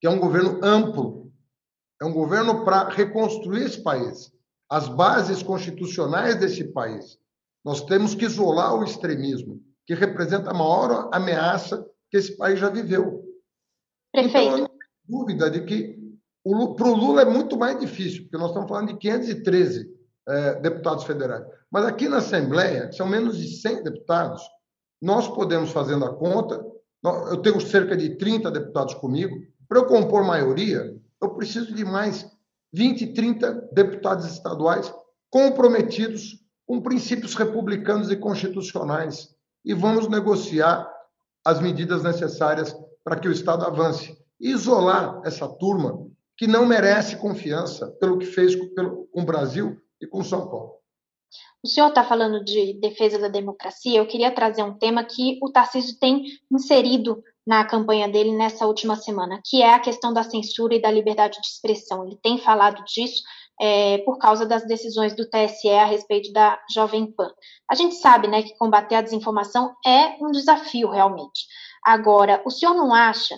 que é um governo amplo, é um governo para reconstruir esse país, as bases constitucionais desse país, nós temos que isolar o extremismo, que representa a maior ameaça que esse país já viveu. Prefeito. Então, eu não tenho dúvida de que para o Lula é muito mais difícil, porque nós estamos falando de 513 é, deputados federais. Mas aqui na Assembleia, que são menos de 100 deputados, nós podemos, fazendo a conta, eu tenho cerca de 30 deputados comigo, para eu compor maioria, eu preciso de mais 20, 30 deputados estaduais comprometidos com princípios republicanos e constitucionais. E vamos negociar as medidas necessárias para que o Estado avance. E isolar essa turma que não merece confiança pelo que fez com o Brasil e com São Paulo. O senhor está falando de defesa da democracia. Eu queria trazer um tema que o Tarcísio tem inserido na campanha dele nessa última semana, que é a questão da censura e da liberdade de expressão. Ele tem falado disso é, por causa das decisões do TSE a respeito da Jovem Pan. A gente sabe né, que combater a desinformação é um desafio, realmente. Agora, o senhor não acha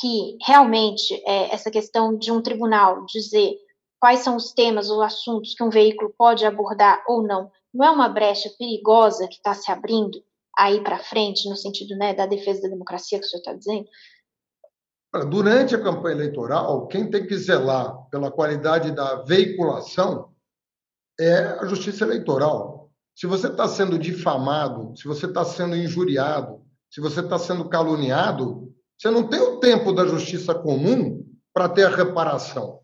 que realmente é, essa questão de um tribunal dizer quais são os temas ou assuntos que um veículo pode abordar ou não, não é uma brecha perigosa que está se abrindo aí para frente, no sentido né, da defesa da democracia que o senhor está dizendo? Durante a campanha eleitoral, quem tem que zelar pela qualidade da veiculação é a justiça eleitoral. Se você está sendo difamado, se você está sendo injuriado, se você está sendo caluniado, você não tem o tempo da justiça comum para ter a reparação.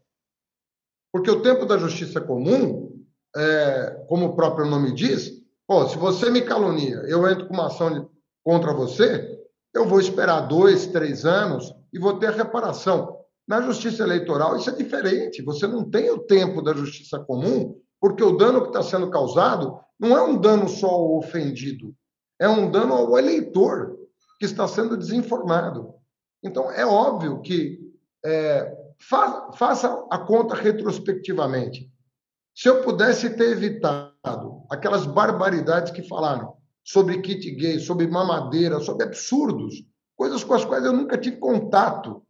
Porque o tempo da justiça comum, é, como o próprio nome diz, pô, se você me calunia, eu entro com uma ação contra você, eu vou esperar dois, três anos e vou ter a reparação. Na justiça eleitoral, isso é diferente. Você não tem o tempo da justiça comum, porque o dano que está sendo causado não é um dano só ao ofendido, é um dano ao eleitor que está sendo desinformado. Então, é óbvio que é, fa faça a conta retrospectivamente. Se eu pudesse ter evitado aquelas barbaridades que falaram sobre kit gay, sobre mamadeira, sobre absurdos, coisas com as quais eu nunca tive contato,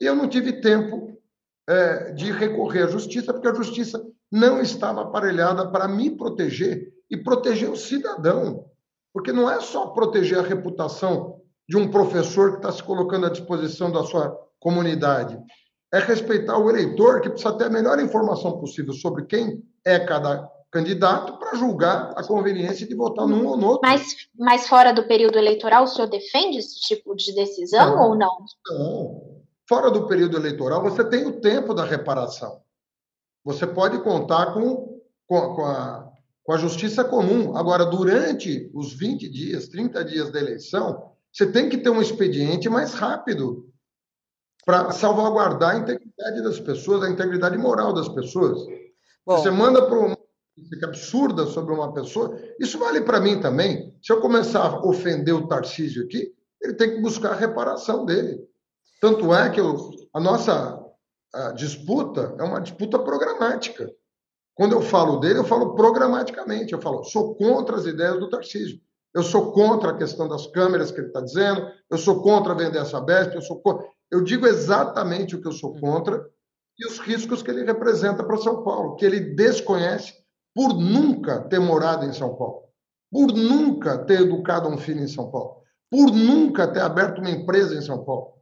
e eu não tive tempo é, de recorrer à justiça, porque a justiça não estava aparelhada para me proteger e proteger o cidadão. Porque não é só proteger a reputação de um professor que está se colocando à disposição da sua comunidade. É respeitar o eleitor, que precisa ter a melhor informação possível sobre quem é cada candidato para julgar a conveniência de votar num ou no outro. Mas, mas fora do período eleitoral, o senhor defende esse tipo de decisão não, ou não? Não. Fora do período eleitoral, você tem o tempo da reparação. Você pode contar com, com, com, a, com a justiça comum. Agora, durante os 20 dias, 30 dias da eleição, você tem que ter um expediente mais rápido para salvaguardar a integridade das pessoas, a integridade moral das pessoas. Bom, você manda para notícia absurda sobre uma pessoa, isso vale para mim também. Se eu começar a ofender o Tarcísio aqui, ele tem que buscar a reparação dele. Tanto é que eu, a nossa a disputa é uma disputa programática. Quando eu falo dele, eu falo programaticamente. Eu falo, sou contra as ideias do Tarcísio. Eu sou contra a questão das câmeras que ele está dizendo, eu sou contra vender essa bestia, eu sou contra... Eu digo exatamente o que eu sou contra e os riscos que ele representa para São Paulo, que ele desconhece por nunca ter morado em São Paulo, por nunca ter educado um filho em São Paulo, por nunca ter aberto uma empresa em São Paulo.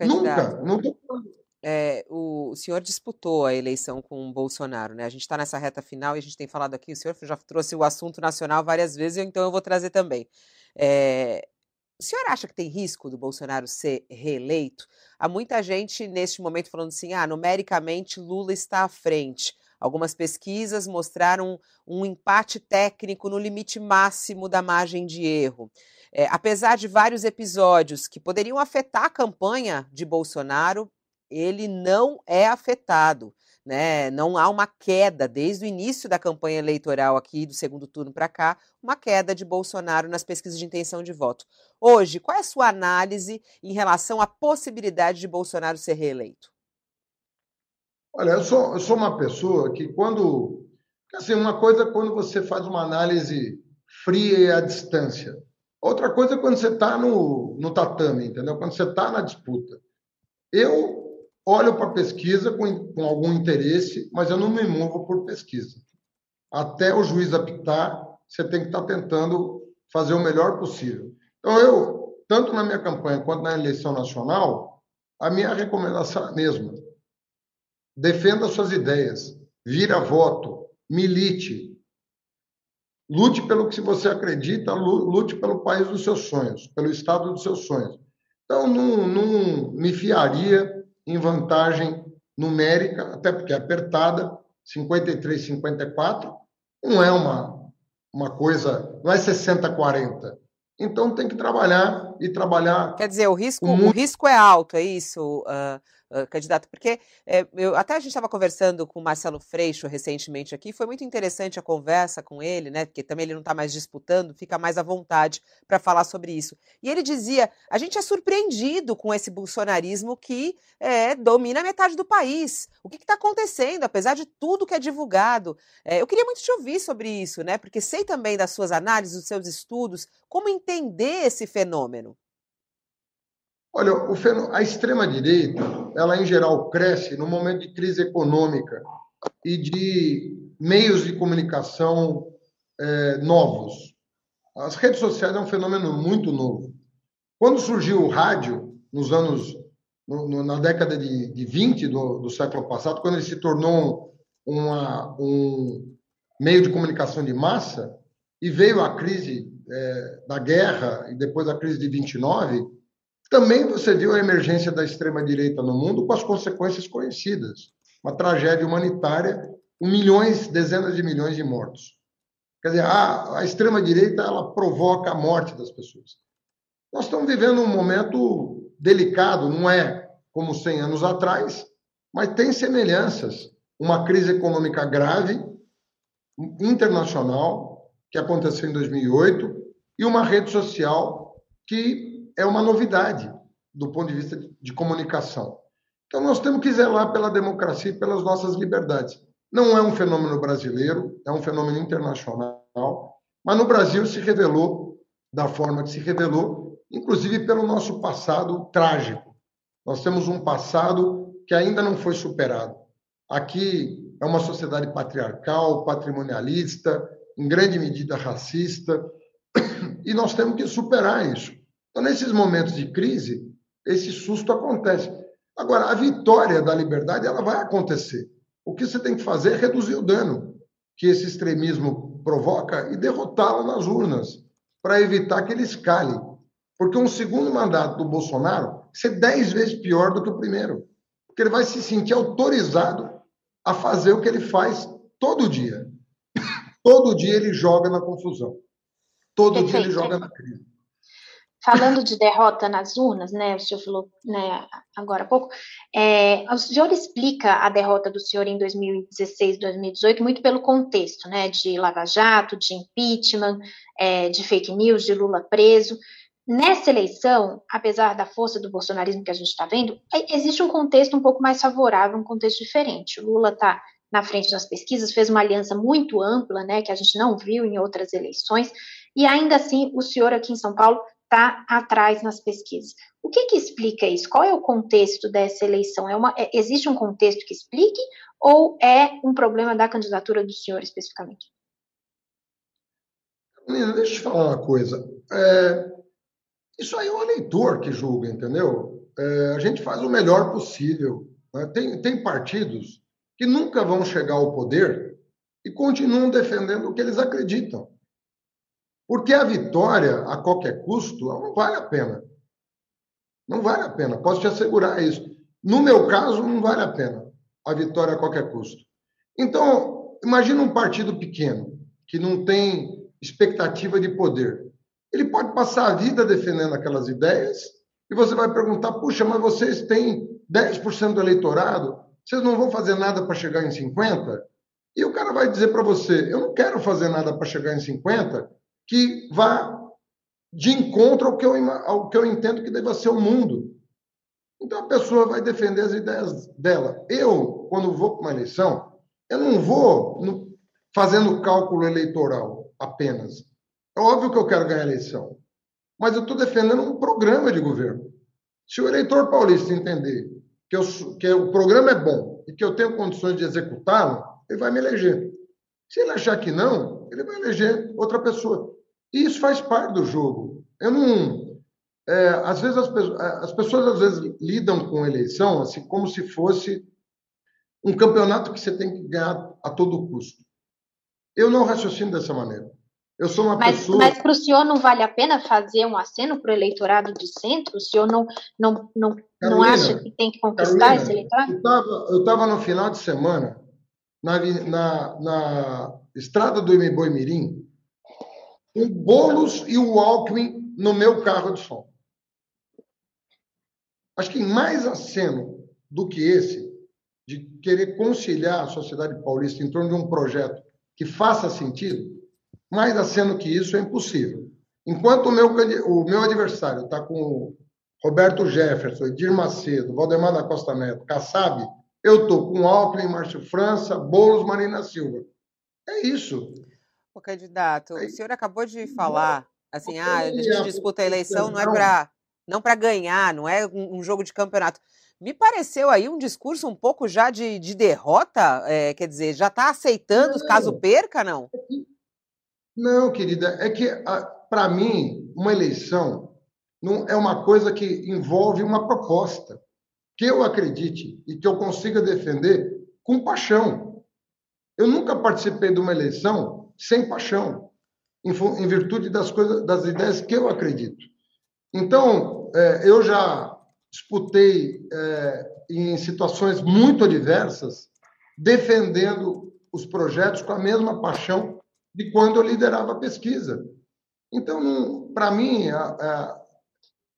Nunca, nunca. É, o, o, senhor disputou a eleição com o Bolsonaro, né? A gente está nessa reta final e a gente tem falado aqui, o senhor já trouxe o assunto nacional várias vezes, então eu vou trazer também. É, o senhor acha que tem risco do Bolsonaro ser reeleito? Há muita gente neste momento falando assim: ah, numericamente Lula está à frente. Algumas pesquisas mostraram um empate técnico no limite máximo da margem de erro. É, apesar de vários episódios que poderiam afetar a campanha de Bolsonaro, ele não é afetado. Né? Não há uma queda desde o início da campanha eleitoral aqui do segundo turno para cá, uma queda de Bolsonaro nas pesquisas de intenção de voto. Hoje, qual é a sua análise em relação à possibilidade de Bolsonaro ser reeleito? Olha, eu sou, eu sou uma pessoa que quando assim, uma coisa é quando você faz uma análise fria e à distância. Outra coisa é quando você está no, no tatame, entendeu? Quando você está na disputa. Eu olho para a pesquisa com, com algum interesse, mas eu não me movo por pesquisa. Até o juiz apitar, você tem que estar tá tentando fazer o melhor possível. Então, eu, tanto na minha campanha quanto na eleição nacional, a minha recomendação é a mesma. Defenda suas ideias, vira voto, milite, lute pelo que você acredita, lute pelo país dos seus sonhos, pelo estado dos seus sonhos. Então, não, não me fiaria em vantagem numérica, até porque é apertada, 53, 54, não é uma, uma coisa, não é 60, 40. Então tem que trabalhar e trabalhar. Quer dizer, o risco, o risco é alto, é isso? Uh, candidato, porque é, eu, até a gente estava conversando com o Marcelo Freixo recentemente aqui, foi muito interessante a conversa com ele, né? Porque também ele não está mais disputando, fica mais à vontade para falar sobre isso. E ele dizia: a gente é surpreendido com esse bolsonarismo que é, domina metade do país. O que está acontecendo, apesar de tudo que é divulgado? É, eu queria muito te ouvir sobre isso, né? Porque sei também das suas análises, dos seus estudos, como entender esse fenômeno. Olha, a extrema-direita, ela em geral cresce no momento de crise econômica e de meios de comunicação é, novos. As redes sociais é um fenômeno muito novo. Quando surgiu o rádio, nos anos, no, no, na década de, de 20 do, do, século passado, quando ele se tornou uma, um meio de comunicação de massa, e veio a crise é, da guerra e depois a crise de 29, também você viu a emergência da extrema-direita no mundo com as consequências conhecidas. Uma tragédia humanitária com milhões, dezenas de milhões de mortos. Quer dizer, a, a extrema-direita ela provoca a morte das pessoas. Nós estamos vivendo um momento delicado, não é como 100 anos atrás, mas tem semelhanças. Uma crise econômica grave, internacional, que aconteceu em 2008, e uma rede social que é uma novidade do ponto de vista de comunicação. Então, nós temos que zelar pela democracia e pelas nossas liberdades. Não é um fenômeno brasileiro, é um fenômeno internacional, mas no Brasil se revelou da forma que se revelou, inclusive pelo nosso passado trágico. Nós temos um passado que ainda não foi superado. Aqui é uma sociedade patriarcal, patrimonialista, em grande medida racista, e nós temos que superar isso. Então, nesses momentos de crise, esse susto acontece. Agora, a vitória da liberdade ela vai acontecer. O que você tem que fazer é reduzir o dano que esse extremismo provoca e derrotá-lo nas urnas, para evitar que ele escale. Porque um segundo mandato do Bolsonaro ser dez vezes pior do que o primeiro. Porque ele vai se sentir autorizado a fazer o que ele faz todo dia. Todo dia ele joga na confusão. Todo dia ele joga na crise. Falando de derrota nas urnas, né, o senhor falou né, agora há pouco, é, o senhor explica a derrota do senhor em 2016, 2018 muito pelo contexto, né, de Lava Jato, de impeachment, é, de fake news, de Lula preso. Nessa eleição, apesar da força do bolsonarismo que a gente está vendo, é, existe um contexto um pouco mais favorável, um contexto diferente. O Lula está na frente das pesquisas, fez uma aliança muito ampla, né, que a gente não viu em outras eleições, e ainda assim o senhor aqui em São Paulo está atrás nas pesquisas. O que, que explica isso? Qual é o contexto dessa eleição? É uma, é, existe um contexto que explique ou é um problema da candidatura do senhor especificamente? Deixa eu te falar uma coisa. É, isso aí é o eleitor que julga, entendeu? É, a gente faz o melhor possível. Né? Tem, tem partidos que nunca vão chegar ao poder e continuam defendendo o que eles acreditam. Porque a vitória, a qualquer custo, não vale a pena. Não vale a pena, posso te assegurar isso. No meu caso, não vale a pena a vitória a qualquer custo. Então, imagina um partido pequeno, que não tem expectativa de poder. Ele pode passar a vida defendendo aquelas ideias e você vai perguntar: puxa, mas vocês têm 10% do eleitorado, vocês não vão fazer nada para chegar em 50%? E o cara vai dizer para você: eu não quero fazer nada para chegar em 50%, que vá de encontro ao que, eu, ao que eu entendo que deva ser o mundo. Então a pessoa vai defender as ideias dela. Eu, quando vou para uma eleição, eu não vou no, fazendo cálculo eleitoral apenas. É óbvio que eu quero ganhar a eleição, mas eu estou defendendo um programa de governo. Se o eleitor paulista entender que, eu, que o programa é bom e que eu tenho condições de executá-lo, ele vai me eleger. Se ele achar que não, ele vai eleger outra pessoa. E isso faz parte do jogo. Eu não, é, às vezes as, as, pessoas às vezes lidam com eleição assim como se fosse um campeonato que você tem que ganhar a todo custo. Eu não raciocino dessa maneira. Eu sou uma mas, pessoa. Mas para o senhor não vale a pena fazer um aceno para o eleitorado de centro? O senhor não, não, não, Carolina, não acha que tem que conquistar Carolina, esse eleitorado? Eu estava no final de semana na, na, na estrada do Imeboi Mirim com bolos e o Alckmin no meu carro de som. Acho que mais aceno do que esse, de querer conciliar a sociedade paulista em torno de um projeto que faça sentido, mais aceno que isso é impossível. Enquanto o meu, o meu adversário está com Roberto Jefferson, Edir Macedo, Valdemar da Costa Neto, Kassab, eu estou com Alckmin, Márcio França, Boulos, Marina Silva. É isso. O candidato, é o senhor acabou de falar assim, ah, a gente disputa a eleição não é para não para ganhar, não é um jogo de campeonato. Me pareceu aí um discurso um pouco já de, de derrota, é, quer dizer, já está aceitando não, caso perca, não? Não, querida, é que para mim uma eleição não é uma coisa que envolve uma proposta que eu acredite e que eu consiga defender com paixão. Eu nunca participei de uma eleição sem paixão, em, em virtude das coisas, das ideias que eu acredito. Então, é, eu já disputei é, em situações muito adversas, defendendo os projetos com a mesma paixão de quando eu liderava a pesquisa. Então, para mim, a, a,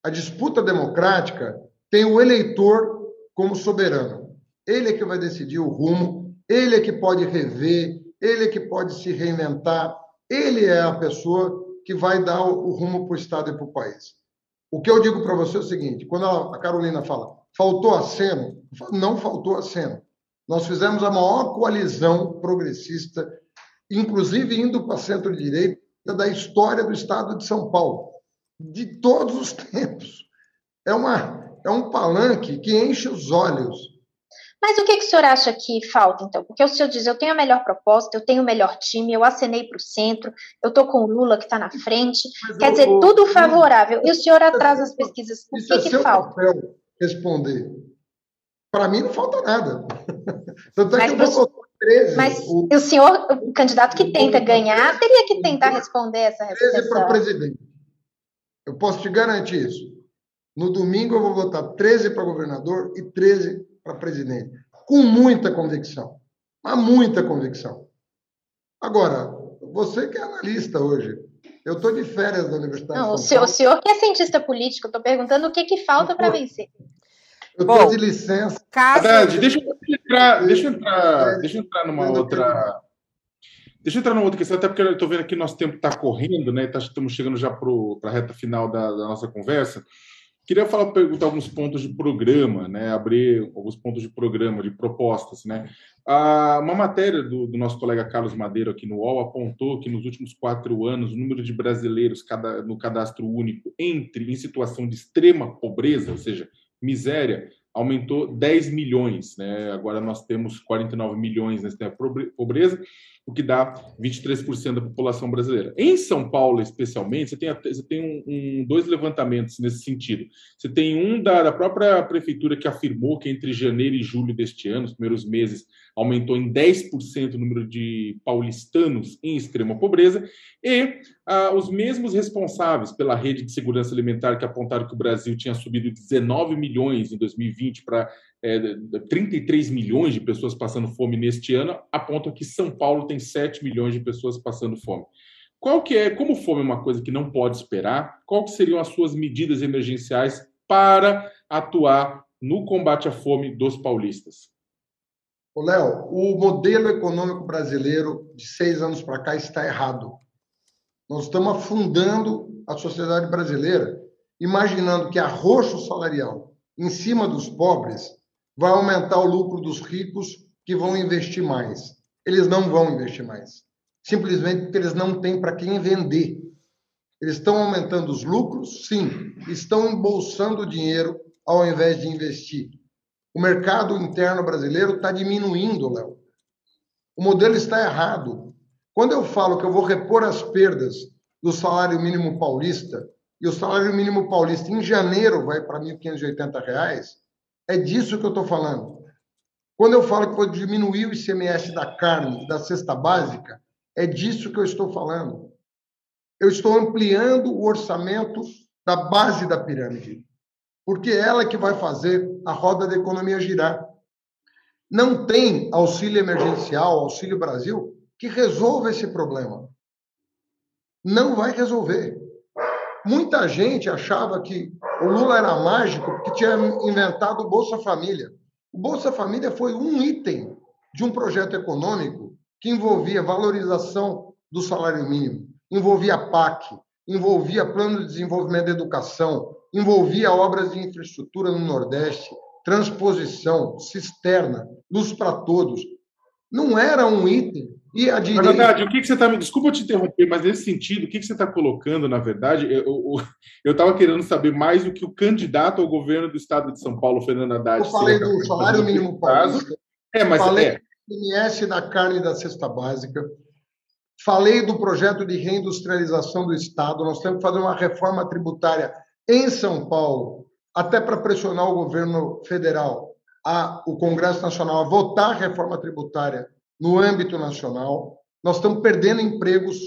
a, disputa democrática tem o eleitor como soberano. Ele é que vai decidir o rumo, ele é que pode rever, ele é que pode se reinventar, ele é a pessoa que vai dar o, rumo para o Estado e para o país. O que eu digo para você é o seguinte: quando a Carolina fala, faltou aceno, não faltou aceno. Nós fizemos a maior coalizão progressista, inclusive indo para centro-direita, da história do Estado de São Paulo, de todos os tempos. É, uma, é um palanque que enche os olhos mas o que, que o senhor acha que falta, então? Porque o senhor diz, eu tenho a melhor proposta, eu tenho o melhor time, eu acenei para o centro, eu estou com o Lula que está na frente, Mas quer eu, dizer, eu, tudo favorável, e o senhor atrasa as pesquisas, o que, é que falta? Papel responder. Para mim não falta nada. Tanto é Mas que eu vou 13. Mas o, o senhor, o candidato que tenta ganhar, teria que tentar responder essa resposta. 13 para presidente. Eu posso te garantir isso. No domingo eu vou votar 13 para governador e 13 para presidente, com muita convicção, mas muita convicção. Agora, você que é analista hoje, eu estou de férias da Universidade Não, o senhor, o senhor, que é cientista político, eu estou perguntando o que, que falta para vencer. Eu estou de licença. Haddad, deixa, eu entrar, deixa eu entrar, deixa eu entrar numa outra. Deixa eu entrar numa outra questão, até porque eu estou vendo aqui nosso tempo está correndo, né? Tá, estamos chegando já para a reta final da, da nossa conversa. Queria falar, perguntar alguns pontos de programa, né? Abrir alguns pontos de programa, de propostas, né? Ah, uma matéria do, do, nosso colega Carlos Madeiro aqui no UOL apontou que nos últimos quatro anos o número de brasileiros cada, no cadastro único entre em situação de extrema pobreza, ou seja, miséria, aumentou 10 milhões, né? Agora nós temos 49 milhões nessa pobreza o que dá 23% da população brasileira. Em São Paulo, especialmente, você tem, você tem um, um, dois levantamentos nesse sentido. Você tem um da, da, própria prefeitura que afirmou que entre janeiro e julho deste ano, os primeiros meses, aumentou em 10% o número de paulistanos em extrema pobreza, e ah, os mesmos responsáveis pela rede de segurança alimentar que apontaram que o Brasil tinha subido 19 milhões em 2020 para é, 33 milhões de pessoas passando fome neste ano, apontam que São Paulo tem 7 milhões de pessoas passando fome. Qual que é, como fome é uma coisa que não pode esperar, qual que seriam as suas medidas emergenciais para atuar no combate à fome dos paulistas? Léo, o modelo econômico brasileiro de seis anos para cá está errado. Nós estamos afundando a sociedade brasileira, imaginando que arroxo salarial em cima dos pobres vai aumentar o lucro dos ricos que vão investir mais. Eles não vão investir mais. Simplesmente porque eles não têm para quem vender. Eles estão aumentando os lucros? Sim. Estão embolsando dinheiro ao invés de investir. O mercado interno brasileiro está diminuindo, Léo. O modelo está errado. Quando eu falo que eu vou repor as perdas do salário mínimo paulista, e o salário mínimo paulista em janeiro vai para R$ 1.580, é disso que eu estou falando. Quando eu falo que vou diminuir o ICMS da carne, da cesta básica, é disso que eu estou falando. Eu estou ampliando o orçamento da base da pirâmide, porque é ela que vai fazer a roda da economia girar. Não tem auxílio emergencial, auxílio Brasil, que resolva esse problema. Não vai resolver. Muita gente achava que o Lula era mágico porque tinha inventado o Bolsa Família. O Bolsa Família foi um item de um projeto econômico que envolvia valorização do salário mínimo, envolvia PAC, envolvia plano de desenvolvimento da educação, envolvia obras de infraestrutura no Nordeste, transposição, cisterna, luz para todos. Não era um item. E a direita... Na verdade, o que, que você está me. Desculpa te interromper, mas nesse sentido, o que, que você está colocando, na verdade, eu estava querendo saber mais do que o candidato ao governo do estado de São Paulo, Fernando Haddad. Eu falei do salário mínimo paulista. É, mas falei é. do IMS da carne da cesta básica. Falei do projeto de reindustrialização do Estado. Nós temos que fazer uma reforma tributária em São Paulo, até para pressionar o governo federal, a, o Congresso Nacional, a votar a reforma tributária no âmbito nacional. Nós estamos perdendo empregos,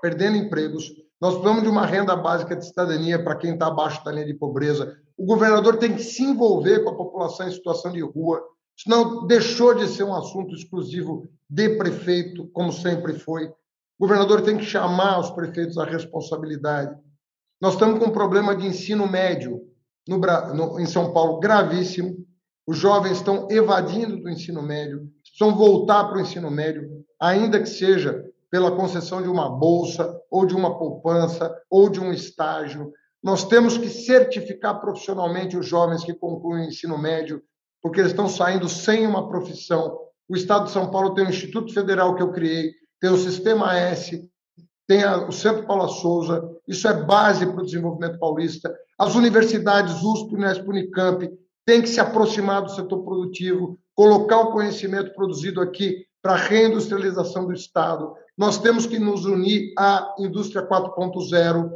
perdendo empregos. Nós precisamos de uma renda básica de cidadania para quem está abaixo da linha de pobreza. O governador tem que se envolver com a população em situação de rua, senão deixou de ser um assunto exclusivo de prefeito, como sempre foi. O governador tem que chamar os prefeitos à responsabilidade. Nós estamos com um problema de ensino médio no, no, em São Paulo gravíssimo. Os jovens estão evadindo do ensino médio, precisam voltar para o ensino médio, ainda que seja pela concessão de uma bolsa, ou de uma poupança, ou de um estágio. Nós temos que certificar profissionalmente os jovens que concluem o ensino médio, porque eles estão saindo sem uma profissão. O Estado de São Paulo tem o Instituto Federal que eu criei, tem o Sistema S, tem o Centro Paula Souza, isso é base para o desenvolvimento paulista. As universidades USP, Unesp, Unicamp têm que se aproximar do setor produtivo, colocar o conhecimento produzido aqui para a reindustrialização do Estado. Nós temos que nos unir à indústria 4.0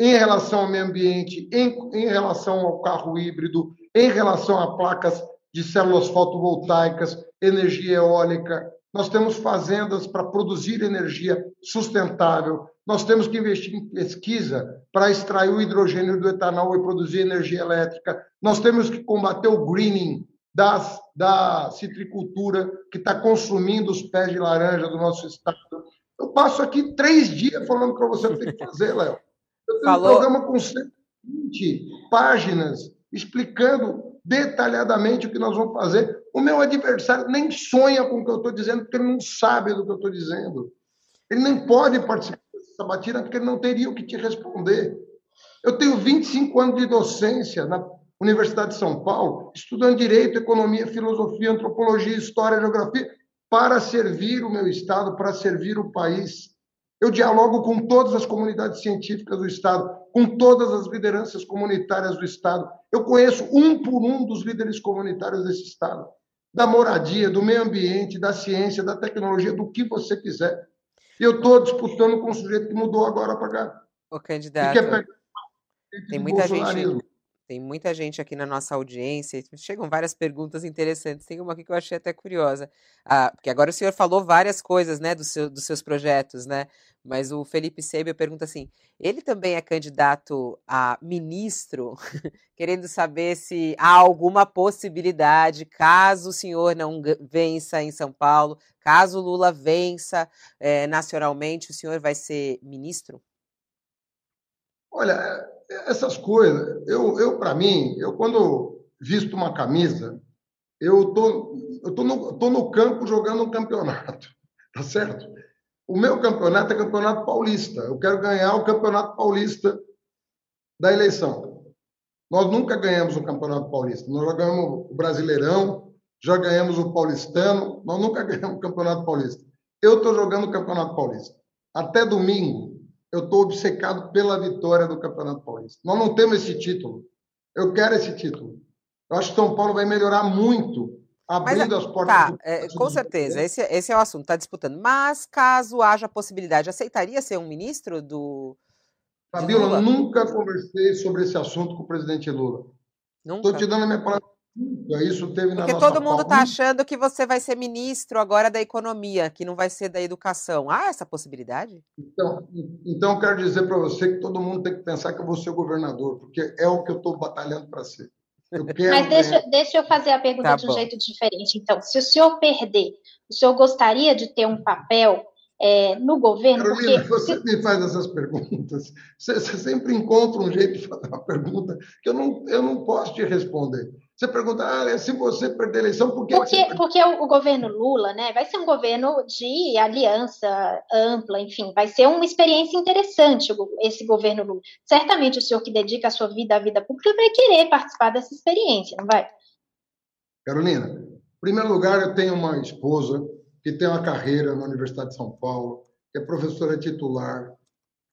em relação ao meio ambiente, em, em relação ao carro híbrido, em relação a placas de células fotovoltaicas, energia eólica, nós temos fazendas para produzir energia sustentável, nós temos que investir em pesquisa para extrair o hidrogênio do etanol e produzir energia elétrica, nós temos que combater o greening das, da citricultura que está consumindo os pés de laranja do nosso estado. Eu passo aqui três dias falando para você o que tem que fazer, Léo. Eu tenho Falou. um programa com 120 páginas explicando detalhadamente o que nós vamos fazer. O meu adversário nem sonha com o que eu estou dizendo, porque ele não sabe do que eu estou dizendo. Ele nem pode participar dessa batida, porque não teria o que te responder. Eu tenho 25 anos de docência na Universidade de São Paulo, estudando direito, economia, filosofia, antropologia, história, geografia, para servir o meu Estado, para servir o país. Eu dialogo com todas as comunidades científicas do Estado, com todas as lideranças comunitárias do Estado. Eu conheço um por um dos líderes comunitários desse Estado, da moradia, do meio ambiente, da ciência, da tecnologia, do que você quiser. E eu estou disputando com um sujeito que mudou agora para cá. O candidato. Pegar... Tem muita gente tem muita gente aqui na nossa audiência, chegam várias perguntas interessantes. Tem uma aqui que eu achei até curiosa. Ah, porque agora o senhor falou várias coisas, né, do seu, dos seus projetos, né? Mas o Felipe Seibel pergunta assim: ele também é candidato a ministro, querendo saber se há alguma possibilidade, caso o senhor não vença em São Paulo, caso Lula vença é, nacionalmente, o senhor vai ser ministro? Olha, essas coisas, eu, eu para mim, eu quando visto uma camisa, eu tô, eu tô no, tô no campo jogando um campeonato, tá certo? O meu campeonato é campeonato paulista. Eu quero ganhar o campeonato paulista da eleição. Nós nunca ganhamos o campeonato paulista. Nós já ganhamos o Brasileirão, já ganhamos o Paulistano, nós nunca ganhamos o campeonato paulista. Eu estou jogando o campeonato paulista. Até domingo, eu estou obcecado pela vitória do Campeonato Paulista. Nós não temos esse título. Eu quero esse título. Eu acho que São Paulo vai melhorar muito, abrindo Mas, as portas. Tá, do... é, com certeza, esse, esse é o assunto, está disputando. Mas caso haja possibilidade, aceitaria ser um ministro do, Fabiola, nunca conversei sobre esse assunto com o presidente Lula. Estou te dando a minha palavra. Isso teve na Porque todo mundo está achando que você vai ser ministro agora da economia, que não vai ser da educação. Há essa possibilidade? Então, então eu quero dizer para você que todo mundo tem que pensar que eu vou ser governador, porque é o que eu estou batalhando para ser. Mas deixa, deixa eu fazer a pergunta tá de um jeito diferente. Então, se o senhor perder, o senhor gostaria de ter um papel é, no governo? Carolina, porque... você me faz essas perguntas. Você, você, sempre encontra um jeito de fazer uma pergunta que eu não, eu não posso te responder. Você pergunta, ah, se você perder a eleição, por que porque, você... Porque o, o, governo Lula né, vai ser um governo de aliança ampla, enfim, vai ser uma experiência interessante esse governo Lula. Certamente o senhor que dedica a sua vida à vida pública vai querer participar dessa experiência, não vai? Carolina, em primeiro lugar, eu tenho uma esposa que tem uma carreira na Universidade de São Paulo, que é professora titular,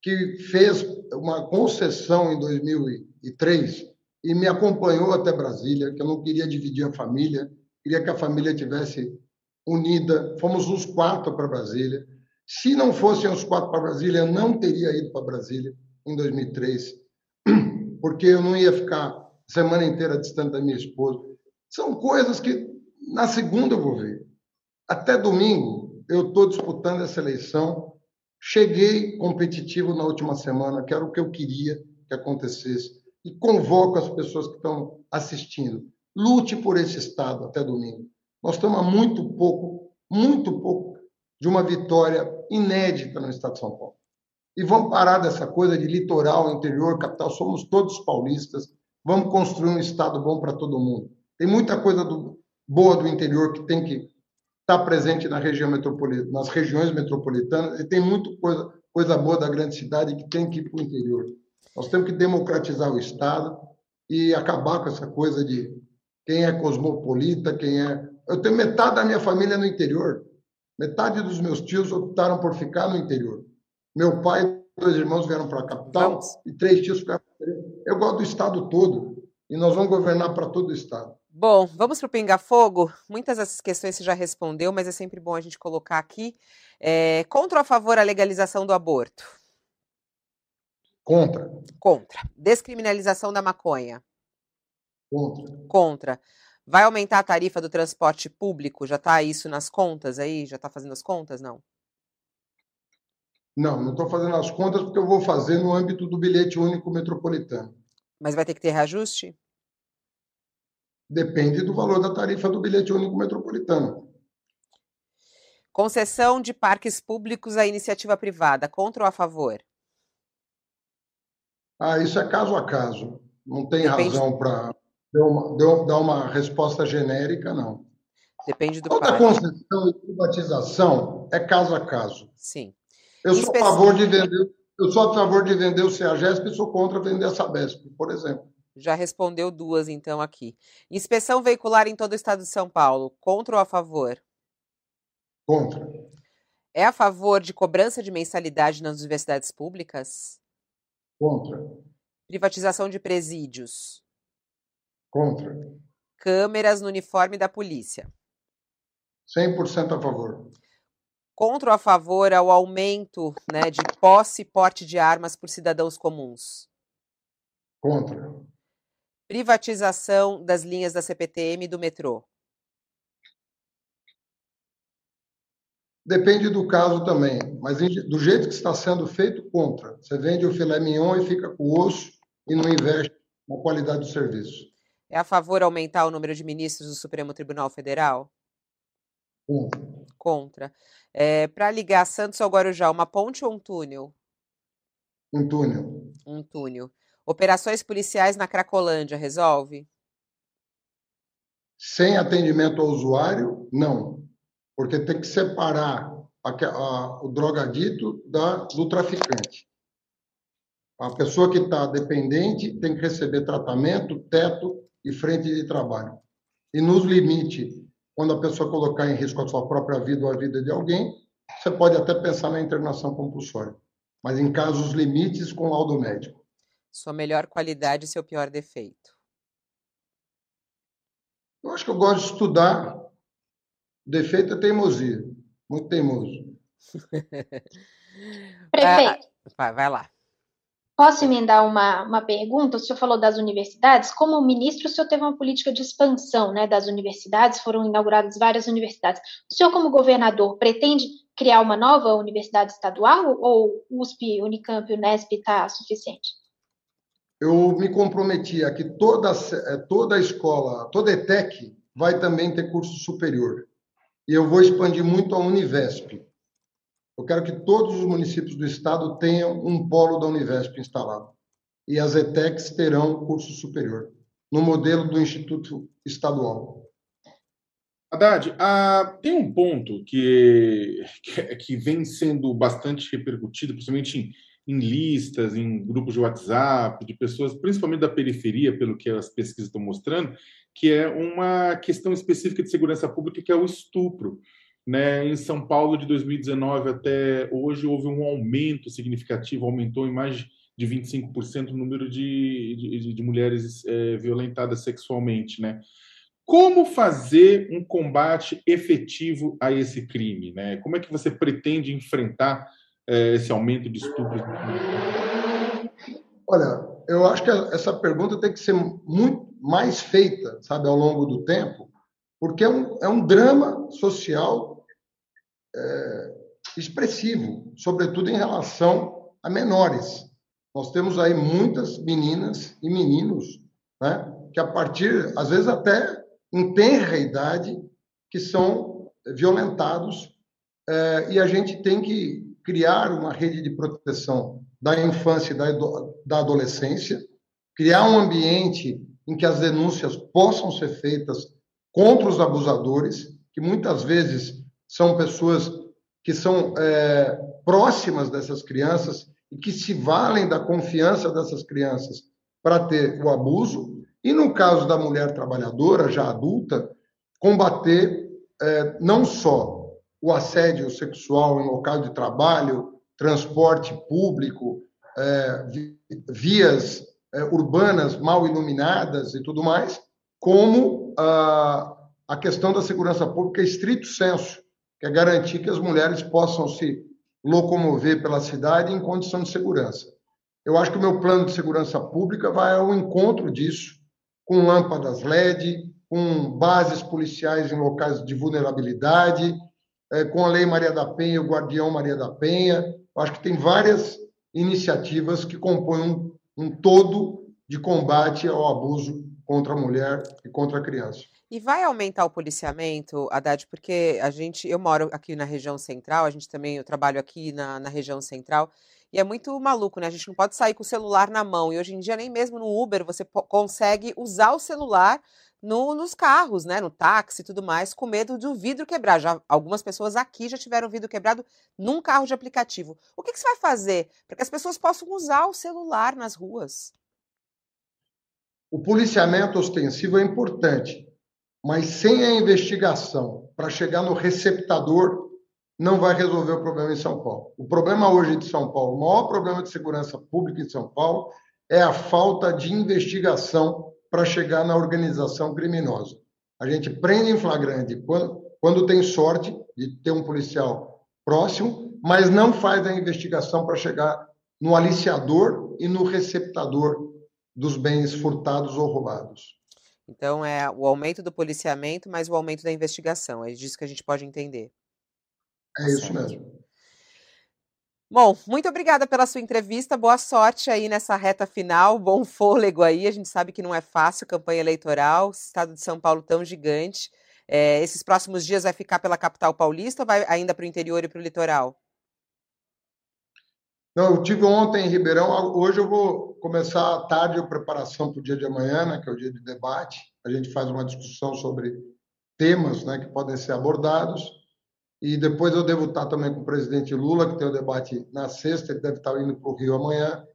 que fez uma concessão em 2003 e me acompanhou até Brasília, que eu não queria dividir a família, queria que a família tivesse unida. Fomos os quatro para Brasília. Se não fossem os quatro para Brasília, eu não teria ido para Brasília em 2003, porque eu não ia ficar semana inteira distante da minha esposa. São coisas que na segunda eu vou ver. Até domingo eu estou disputando essa eleição. Cheguei competitivo na última semana, que era o que eu queria que acontecesse e convoco as pessoas que estão assistindo. Lute por esse Estado até domingo. Nós estamos há muito pouco, muito pouco, de uma vitória inédita no Estado de São Paulo. E vamos parar dessa coisa de litoral, interior, capital. Somos todos paulistas. Vamos construir um Estado bom para todo mundo. Tem muita coisa do, boa do interior que tem que estar presente na região metropolitana, nas regiões metropolitanas, e tem muita coisa, coisa boa da grande cidade que tem que ir para o interior. Nós temos que democratizar o Estado e acabar com essa coisa de quem é cosmopolita, quem é. Eu tenho metade da minha família no interior. Metade dos meus tios optaram por ficar no interior. Meu pai e dois irmãos vieram para a capital vamos. e três tios ficaram. Eu gosto do Estado todo e nós vamos governar para todo o Estado. Bom, vamos para o Pinga Fogo. Muitas dessas questões você já respondeu, mas é sempre bom a gente colocar aqui. É, contra ou a favor a legalização do aborto? Contra. Contra. Descriminalização da maconha. Contra. Contra. Vai aumentar a tarifa do transporte público? Já está isso nas contas aí? Já está fazendo as contas? Não. Não, não estou fazendo as contas porque eu vou fazer no âmbito do bilhete único metropolitano. Mas vai ter que ter reajuste? Depende do valor da tarifa do bilhete único metropolitano. Concessão de parques públicos à iniciativa privada, contra ou a favor? Ah, isso é caso a caso. Não tem Depende... razão para dar uma resposta genérica, não. Depende do Toda concessão e privatização é caso a caso. Sim. Eu sou a favor de vender, eu sou a favor de vender o CEAGESP e sou contra vender a Sabesp, por exemplo. Já respondeu duas, então, aqui. Inspeção veicular em todo o estado de São Paulo, contra ou a favor? Contra. É a favor de cobrança de mensalidade nas universidades públicas? Contra. Privatização de presídios. Contra. Câmeras no uniforme da polícia. 100% a favor. Contra ou a favor ao aumento né, de posse e porte de armas por cidadãos comuns? Contra. Privatização das linhas da CPTM e do metrô. Depende do caso também, mas do jeito que está sendo feito, contra. Você vende o filé mignon e fica com o osso e não investe na qualidade do serviço. É a favor aumentar o número de ministros do Supremo Tribunal Federal? Contra. Contra. É, Para ligar Santos ao Guarujá, uma ponte ou um túnel? Um túnel. Um túnel. Operações policiais na Cracolândia, resolve? Sem atendimento ao usuário, não porque tem que separar a, a, o drogadito da, do traficante. A pessoa que está dependente tem que receber tratamento, teto e frente de trabalho. E nos limite, quando a pessoa colocar em risco a sua própria vida ou a vida de alguém, você pode até pensar na internação compulsória. Mas em casos limites, com laudo médico. Sua melhor qualidade e seu pior defeito? Eu acho que eu gosto de estudar defeito é teimosia. Muito teimoso. Prefeito. Vai, vai lá. Posso emendar uma, uma pergunta? O senhor falou das universidades. Como ministro, o senhor teve uma política de expansão né, das universidades, foram inauguradas várias universidades. O senhor, como governador, pretende criar uma nova universidade estadual ou USP, Unicamp, Unesp está suficiente? Eu me comprometi a que toda, eh, toda a escola, toda ETEC, vai também ter curso superior. E eu vou expandir muito a Univesp. Eu quero que todos os municípios do estado tenham um polo da Univesp instalado. E as ETECs terão curso superior, no modelo do Instituto Estadual. Haddad, ah, tem um ponto que, que, que, vem sendo bastante repercutido, principalmente em, listas, em grupos de WhatsApp, de pessoas, principalmente da periferia, pelo que as pesquisas estão mostrando, que é uma questão específica de segurança pública, que é o estupro. Né? Em São Paulo, de 2019 até hoje, houve um aumento significativo, aumentou em mais de 25% o número de, de, de mulheres é, violentadas sexualmente. Né? Como fazer um combate efetivo a esse crime? Né? Como é que você pretende enfrentar é, esse aumento de estupros? Olha, eu acho que essa pergunta tem que ser muito mais feita, sabe, ao longo do tempo, porque é um, é um drama social é, expressivo, sobretudo em relação a menores. Nós temos aí muitas meninas e meninos, né, que a partir, às vezes até em tenra idade, que são violentados, é, e a gente tem que criar uma rede de proteção da infância e da, da adolescência, criar um ambiente em que as denúncias possam ser feitas contra os abusadores, que muitas vezes são pessoas que são é, próximas dessas crianças e que se valem da confiança dessas crianças para ter o abuso. E no caso da mulher trabalhadora, já adulta, combater é, não só o assédio sexual em local de trabalho, transporte público, é, vias é, urbanas mal iluminadas e tudo mais, como a, a questão da segurança pública estrito senso, que é garantir que as mulheres possam se locomover pela cidade em condição de segurança. Eu acho que o meu plano de segurança pública vai ao encontro disso, com lâmpadas LED, com bases policiais em locais de vulnerabilidade, é, com a Lei Maria da Penha, o Guardião Maria da Penha. Acho que tem várias iniciativas que compõem um, um todo de combate ao abuso contra a mulher e contra a criança. E vai aumentar o policiamento, Haddad, porque a gente, eu moro aqui na região central, a gente também, eu trabalho aqui na, na região central, e é muito maluco, né? A gente não pode sair com o celular na mão. E hoje em dia, nem mesmo no Uber, você consegue usar o celular no, nos carros, né? No táxi e tudo mais, com medo do vidro quebrar. Já, algumas pessoas aqui já tiveram vidro quebrado num carro de aplicativo. O que, que você vai fazer para que as pessoas possam usar o celular nas ruas? O policiamento ostensivo é importante, mas sem a investigação para chegar no receptador, não vai resolver o problema em São Paulo. O problema hoje de São Paulo, o maior problema de segurança pública em São Paulo é a falta de investigação para chegar na organização criminosa. A gente prende em flagrante quando, quando tem sorte de ter um policial próximo, mas não faz a investigação para chegar no aliciador e no receptador dos bens furtados ou roubados. Então, é o aumento do policiamento, mas o aumento da investigação. É disso que a gente pode entender. É tá isso mesmo. Bom, muito obrigada pela sua entrevista. Boa sorte aí nessa reta final. Bom fôlego aí. A gente sabe que não é fácil campanha eleitoral. Estado de São Paulo tão gigante. É, esses próximos dias vai ficar pela capital paulista ou vai ainda para o interior e para o litoral? Não, eu tive ontem em Ribeirão. Hoje eu vou começar à tarde a preparação para o dia de amanhã, né, que é o dia de debate. A gente faz uma discussão sobre temas né, que podem ser abordados. E depois eu devo estar também com o presidente Lula, que tem o debate na sexta, ele deve estar indo para o Rio amanhã.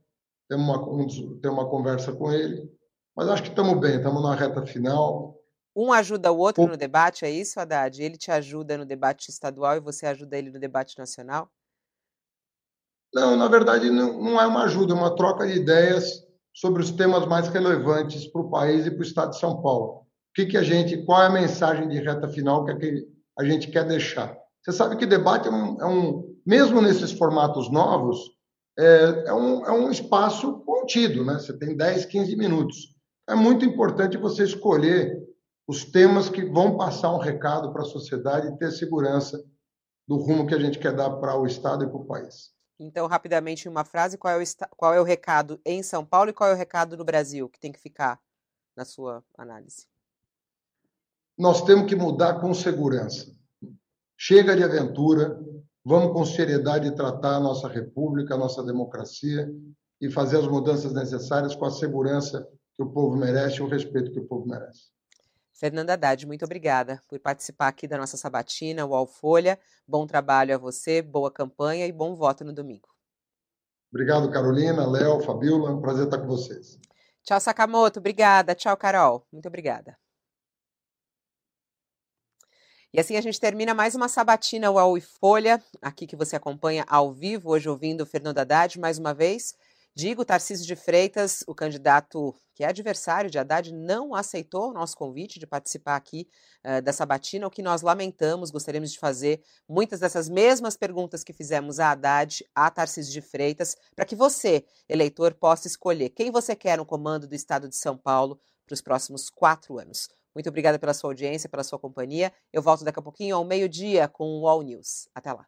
Tem uma, um, tem uma conversa com ele. Mas acho que estamos bem, estamos na reta final. Um ajuda o outro no debate, é isso, Haddad? Ele te ajuda no debate estadual e você ajuda ele no debate nacional? Não, na verdade, não, não é uma ajuda, é uma troca de ideias sobre os temas mais relevantes para o país e para o Estado de São Paulo. O que, que a gente, qual é a mensagem de reta final que, é que a gente quer deixar? Você sabe que debate é um, é um mesmo nesses formatos novos, é, é, um, é um espaço contido, né? Você tem 10, 15 minutos. É muito importante você escolher os temas que vão passar um recado para a sociedade e ter segurança do rumo que a gente quer dar para o Estado e para o país. Então, rapidamente, em uma frase, qual é, o, qual é o recado em São Paulo e qual é o recado no Brasil que tem que ficar na sua análise? Nós temos que mudar com segurança. Chega de aventura, vamos com seriedade tratar a nossa república, a nossa democracia e fazer as mudanças necessárias com a segurança que o povo merece e o respeito que o povo merece. Fernanda Haddad, muito obrigada por participar aqui da nossa sabatina, o Folha. Bom trabalho a você, boa campanha e bom voto no domingo. Obrigado, Carolina, Léo, Fabiola. Um prazer estar com vocês. Tchau, Sakamoto. Obrigada. Tchau, Carol. Muito obrigada. E assim a gente termina mais uma sabatina UOL e Folha, aqui que você acompanha ao vivo, hoje ouvindo o Fernando Haddad mais uma vez. Digo, Tarcísio de Freitas, o candidato que é adversário de Haddad, não aceitou o nosso convite de participar aqui uh, da sabatina, o que nós lamentamos, gostaríamos de fazer muitas dessas mesmas perguntas que fizemos a Haddad, a Tarcísio de Freitas, para que você, eleitor, possa escolher quem você quer no comando do Estado de São Paulo para os próximos quatro anos. Muito obrigada pela sua audiência, pela sua companhia. Eu volto daqui a pouquinho ao meio-dia com o All News. Até lá.